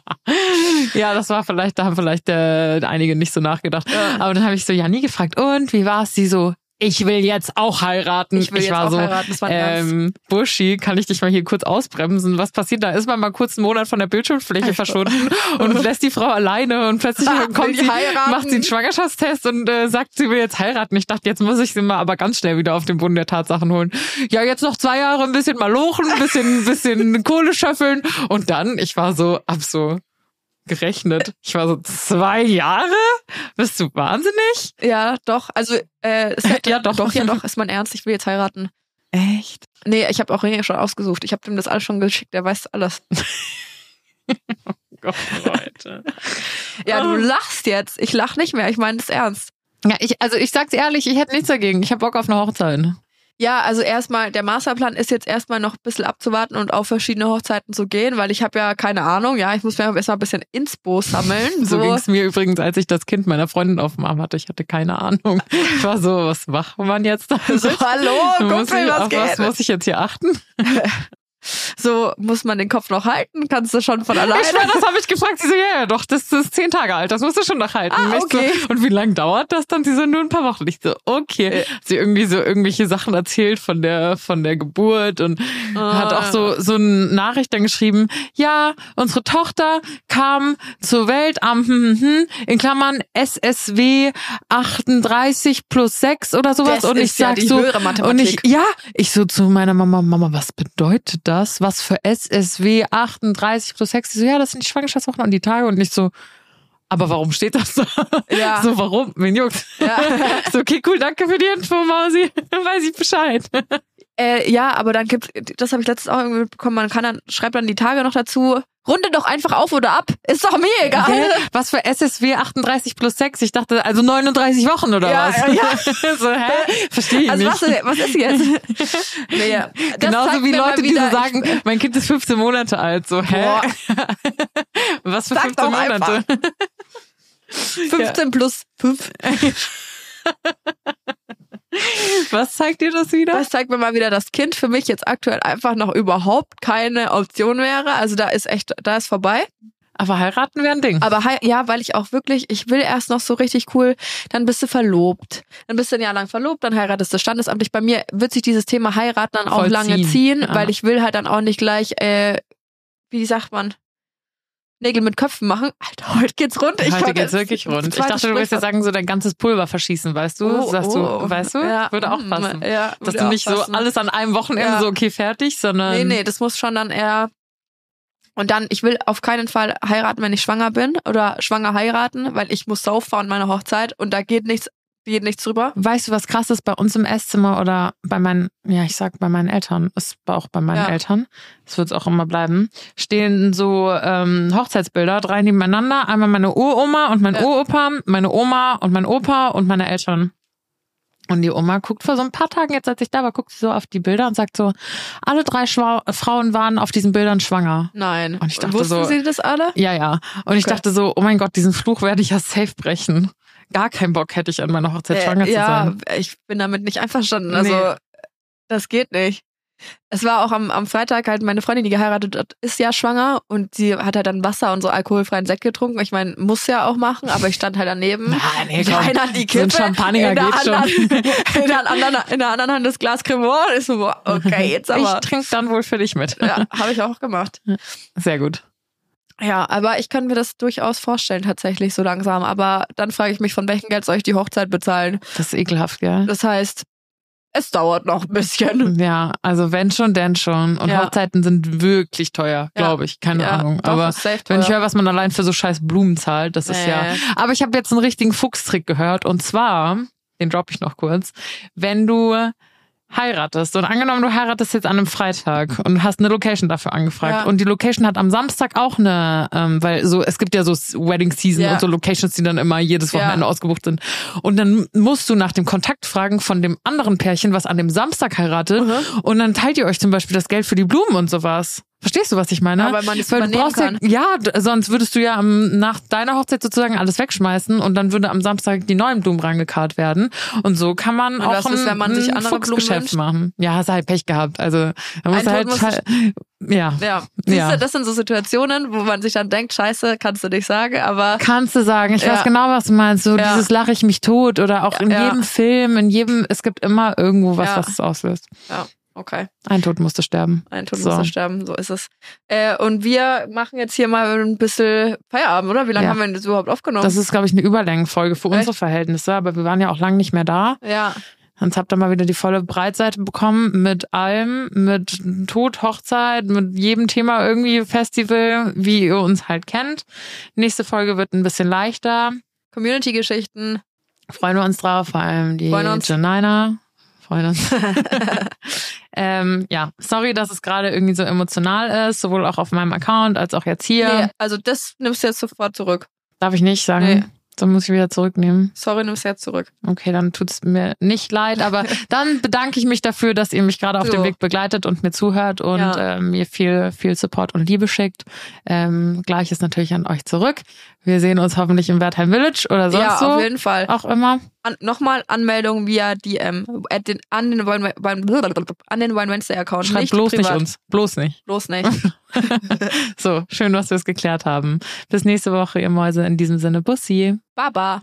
Ja, das war vielleicht, da haben vielleicht äh, einige nicht so nachgedacht. Ja. Aber dann habe ich so Janni gefragt, und wie war's? Sie so, ich will jetzt auch heiraten. Ich will jetzt war auch so, heiraten, das war ähm, Buschi, kann ich dich mal hier kurz ausbremsen? Was passiert da? Ist man mal kurz einen Monat von der Bildschirmfläche verschwunden und lässt die Frau alleine und plötzlich Ah, kommt sie, heiraten? macht sie einen Schwangerschaftstest und äh, sagt, sie will jetzt heiraten. Ich dachte, jetzt muss ich sie mal aber ganz schnell wieder auf den Boden der Tatsachen holen. Ja, jetzt noch zwei Jahre ein bisschen malochen, ein bisschen, ein bisschen Kohle schöffeln und dann, ich war so, ab so gerechnet. Ich war so, zwei Jahre? Bist du wahnsinnig? Ja, doch. Also, äh, ist ja, doch. doch, ja, doch, ist mein Ernst. Ich will jetzt heiraten. Echt? Nee, ich habe auch Ringe schon ausgesucht. Ich habe dem das alles schon geschickt. Der weiß alles. Gott, Leute. Ja, du Ah. lachst jetzt. Ich lach nicht mehr. Ich meine das ernst. Ja, ich, also ich sag's ehrlich, ich hätte nichts dagegen. Ich hab Bock auf eine Hochzeit. Ja, also erstmal, der Masterplan ist jetzt erstmal noch ein bisschen abzuwarten und auf verschiedene Hochzeiten zu gehen, weil ich habe ja keine Ahnung, ja, ich muss mir erstmal ein bisschen Inspo sammeln. So So, ging's mir übrigens, als ich das Kind meiner Freundin auf dem Arm hatte. Ich hatte keine Ahnung. Ich war so, was macht man jetzt da? so hallo, Kumpel, was was geht? muss ich jetzt hier achten? So, muss man den Kopf noch halten? Kannst du schon von alleine? Ich schwör, das habe ich gefragt. Sie so, ja, ja, doch, das ist zehn Tage alt. Das musst du schon noch halten. Ah, okay. So, und wie lange dauert das dann? Sie so, nur ein paar Wochen. Ich so, okay. Sie irgendwie so irgendwelche Sachen erzählt von der, von der Geburt und hat auch so, so eine Nachricht dann geschrieben. Ja, unsere Tochter kam zur Welt am, hm, hm, hm, in Klammern SSW 38 plus 6 oder sowas. Das und ich ja sag die so, und ich, ja, ich so zu meiner Mama, Mama, was bedeutet das? Was für SSW 38 plus 6? Sie so, ja, das sind die Schwangerschaftswochen und die Tage und nicht so, aber warum steht das da? Ja. So, warum? Wen juckt? Ja. So, okay, cool, danke für die Info, Mausi. Weiß ich Bescheid. Äh, ja, aber dann gibt, das habe ich letztens auch irgendwie mitbekommen, man kann dann, schreibt dann die Tage noch dazu, runde doch einfach auf oder ab. Ist doch mir egal. Hä? Was für SSW 38 plus 6? Ich dachte, also 39 Wochen oder Ja, was? ja, ja. so, hä? Verstehe ich Also nicht. was, was ist jetzt? ja. Das Genauso wie Leute, die wieder, so sagen, ich, mein Kind ist 15 Monate alt. So, hä? Was für Sag 15 doch Monate? 15 plus 5. Was zeigt dir das wieder? Das zeigt mir mal wieder, dass Kind für mich jetzt aktuell einfach noch überhaupt keine Option wäre. Also da ist echt, da ist vorbei. Aber heiraten wäre ein Ding. Aber ja, weil ich auch wirklich, ich will erst noch so richtig cool, dann bist du verlobt. Dann bist du ein Jahr lang verlobt, dann heiratest du standesamtlich. Bei mir wird sich dieses Thema heiraten dann auch Vollziehen. lange ziehen, Ja. weil ich will halt dann auch nicht gleich, äh, wie sagt man, Nägel mit Köpfen machen. Alter, heute geht's rund. Ich Heute geht's wirklich rund. Ich dachte, du willst ja sagen, so dein ganzes Pulver verschießen, weißt du? Oh, Sagst oh. du, weißt du? Ja, Würde auch mm, passen. Ja, Dass du nicht so alles an einem Wochenende Ja. so, okay, fertig, sondern. Nee, nee, das muss schon dann eher. Und dann, ich will auf keinen Fall heiraten, wenn ich schwanger bin oder schwanger heiraten, weil ich muss sauffahren meine Hochzeit und da geht nichts, geht nichts drüber. Weißt du, was krass ist bei uns im Esszimmer oder bei meinen, ja, ich sag bei meinen Eltern, ist auch bei meinen Ja. Eltern, das wird es auch immer bleiben, stehen so ähm, Hochzeitsbilder, drei nebeneinander, einmal meine Uroma und mein Ja. Uropa, meine Oma und mein Opa und meine Eltern. Und die Oma guckt vor so ein paar Tagen, jetzt als ich da war, guckt sie so auf die Bilder und sagt so, alle drei Schwa Frauen waren auf diesen Bildern schwanger. Nein. Und ich dachte Wussten so- Sie das alle? Ja, ja. Und ich Okay. dachte so, oh mein Gott, diesen Fluch werde ich ja safe brechen. Gar keinen Bock hätte ich an meiner Hochzeit schwanger Äh, ja, zu sein. ich bin damit nicht einverstanden. Also, Nee. das geht nicht. Es war auch am, am Freitag halt meine Freundin, die geheiratet hat, ist ja schwanger und sie hat halt dann Wasser und so alkoholfreien Sekt getrunken. Ich meine, muss ja auch machen, aber ich stand halt daneben. Nein, nee, komm. eine hat die So ein Kippe, Champagner in, der geht schon. anderen, in, der anderen, in der anderen Hand das Glas Cremant. Ist so, okay, jetzt aber. Ich trinke dann wohl für dich mit. ja, habe ich auch gemacht. Sehr gut. Ja, aber ich kann mir das durchaus vorstellen, tatsächlich so langsam. Aber dann frage ich mich, von welchem Geld soll ich die Hochzeit bezahlen? Das ist ekelhaft, gell? Das heißt, es dauert noch ein bisschen. Ja, also wenn schon, denn schon. Und Ja. Hochzeiten sind wirklich teuer, Ja. glaube ich. Keine Ja, Ahnung. doch, Aber wenn ich höre, was man allein für so scheiß Blumen zahlt, das ist ja. Nee. Aber ich habe jetzt einen richtigen Fuchstrick gehört. Und zwar, den droppe ich noch kurz, wenn du heiratest und angenommen, du heiratest jetzt an einem Freitag und hast eine Location dafür angefragt Ja. und die Location hat am Samstag auch eine, ähm, weil so es gibt ja so Wedding Season Ja. und so Locations, die dann immer jedes Ja. Wochenende ausgebucht sind und dann musst du nach dem Kontakt fragen von dem anderen Pärchen, was an dem Samstag heiratet Mhm. und dann teilt ihr euch zum Beispiel das Geld für die Blumen und sowas. Verstehst du, was ich meine? Ja, weil man es Weil du brauchst ja, kann. ja, d- sonst würdest du ja am, nach deiner Hochzeit sozusagen alles wegschmeißen und dann würde am Samstag die neuen Blumen rangekarrt werden. Und so kann man Und auch was ist, ein, wenn man sich ein andere Fuchsgeschäft machen. Ja, hast halt Pech gehabt. Also da musst Ein du halt, muss halt ja. Ja, siehst Ja. du, das sind so Situationen, wo man sich dann denkt, scheiße, kannst du nicht sagen, aber Kannst du sagen, ich Ja. weiß genau, was du meinst. So Ja. dieses lache ich mich tot oder auch in Ja. jedem Film, in jedem, es gibt immer irgendwo was, Ja. was es auslöst. Okay, Ein Tod musste sterben. ein Tod So. muss er sterben, so ist es. Äh, und wir machen jetzt hier mal ein bisschen Feierabend, oder? Wie lange Ja. haben wir denn das überhaupt aufgenommen? Das ist, glaube ich, eine Überlängenfolge für unsere Echt? Verhältnisse, aber wir waren ja auch lange nicht mehr da. ja, Sonst habt ihr mal wieder die volle Breitseite bekommen mit allem, mit Tod, Hochzeit, mit jedem Thema irgendwie Festival, wie ihr uns halt kennt. Nächste Folge wird ein bisschen leichter. Community-Geschichten. Freuen wir uns drauf, vor allem die Freuen uns. Janina. Freuen uns. ähm, ja, sorry, dass es gerade irgendwie so emotional ist, sowohl auch auf meinem Account als auch jetzt hier. Nee, also das nimmst du jetzt sofort zurück. Darf ich nicht sagen. Nee. Dann muss ich wieder zurücknehmen. Sorry, nimmst du jetzt zurück. Okay, dann tut's mir nicht leid, aber dann bedanke ich mich dafür, dass ihr mich gerade auf So. dem Weg begleitet und mir zuhört und Ja. ähm, mir viel, viel Support und Liebe schickt. Ähm, Gleiches natürlich an euch zurück. Wir sehen uns hoffentlich im Wertheim Village oder sonst ja, so. auf jeden Fall. Auch immer. An, Nochmal Anmeldung via DM at den, an den Wine, Wine, an den Wine Wednesday Account. Schreibt nicht bloß privat. nicht uns. Bloß nicht. Bloß nicht. So, schön, dass wir es geklärt haben. Bis nächste Woche, ihr Mäuse. In diesem Sinne, Bussi. Baba.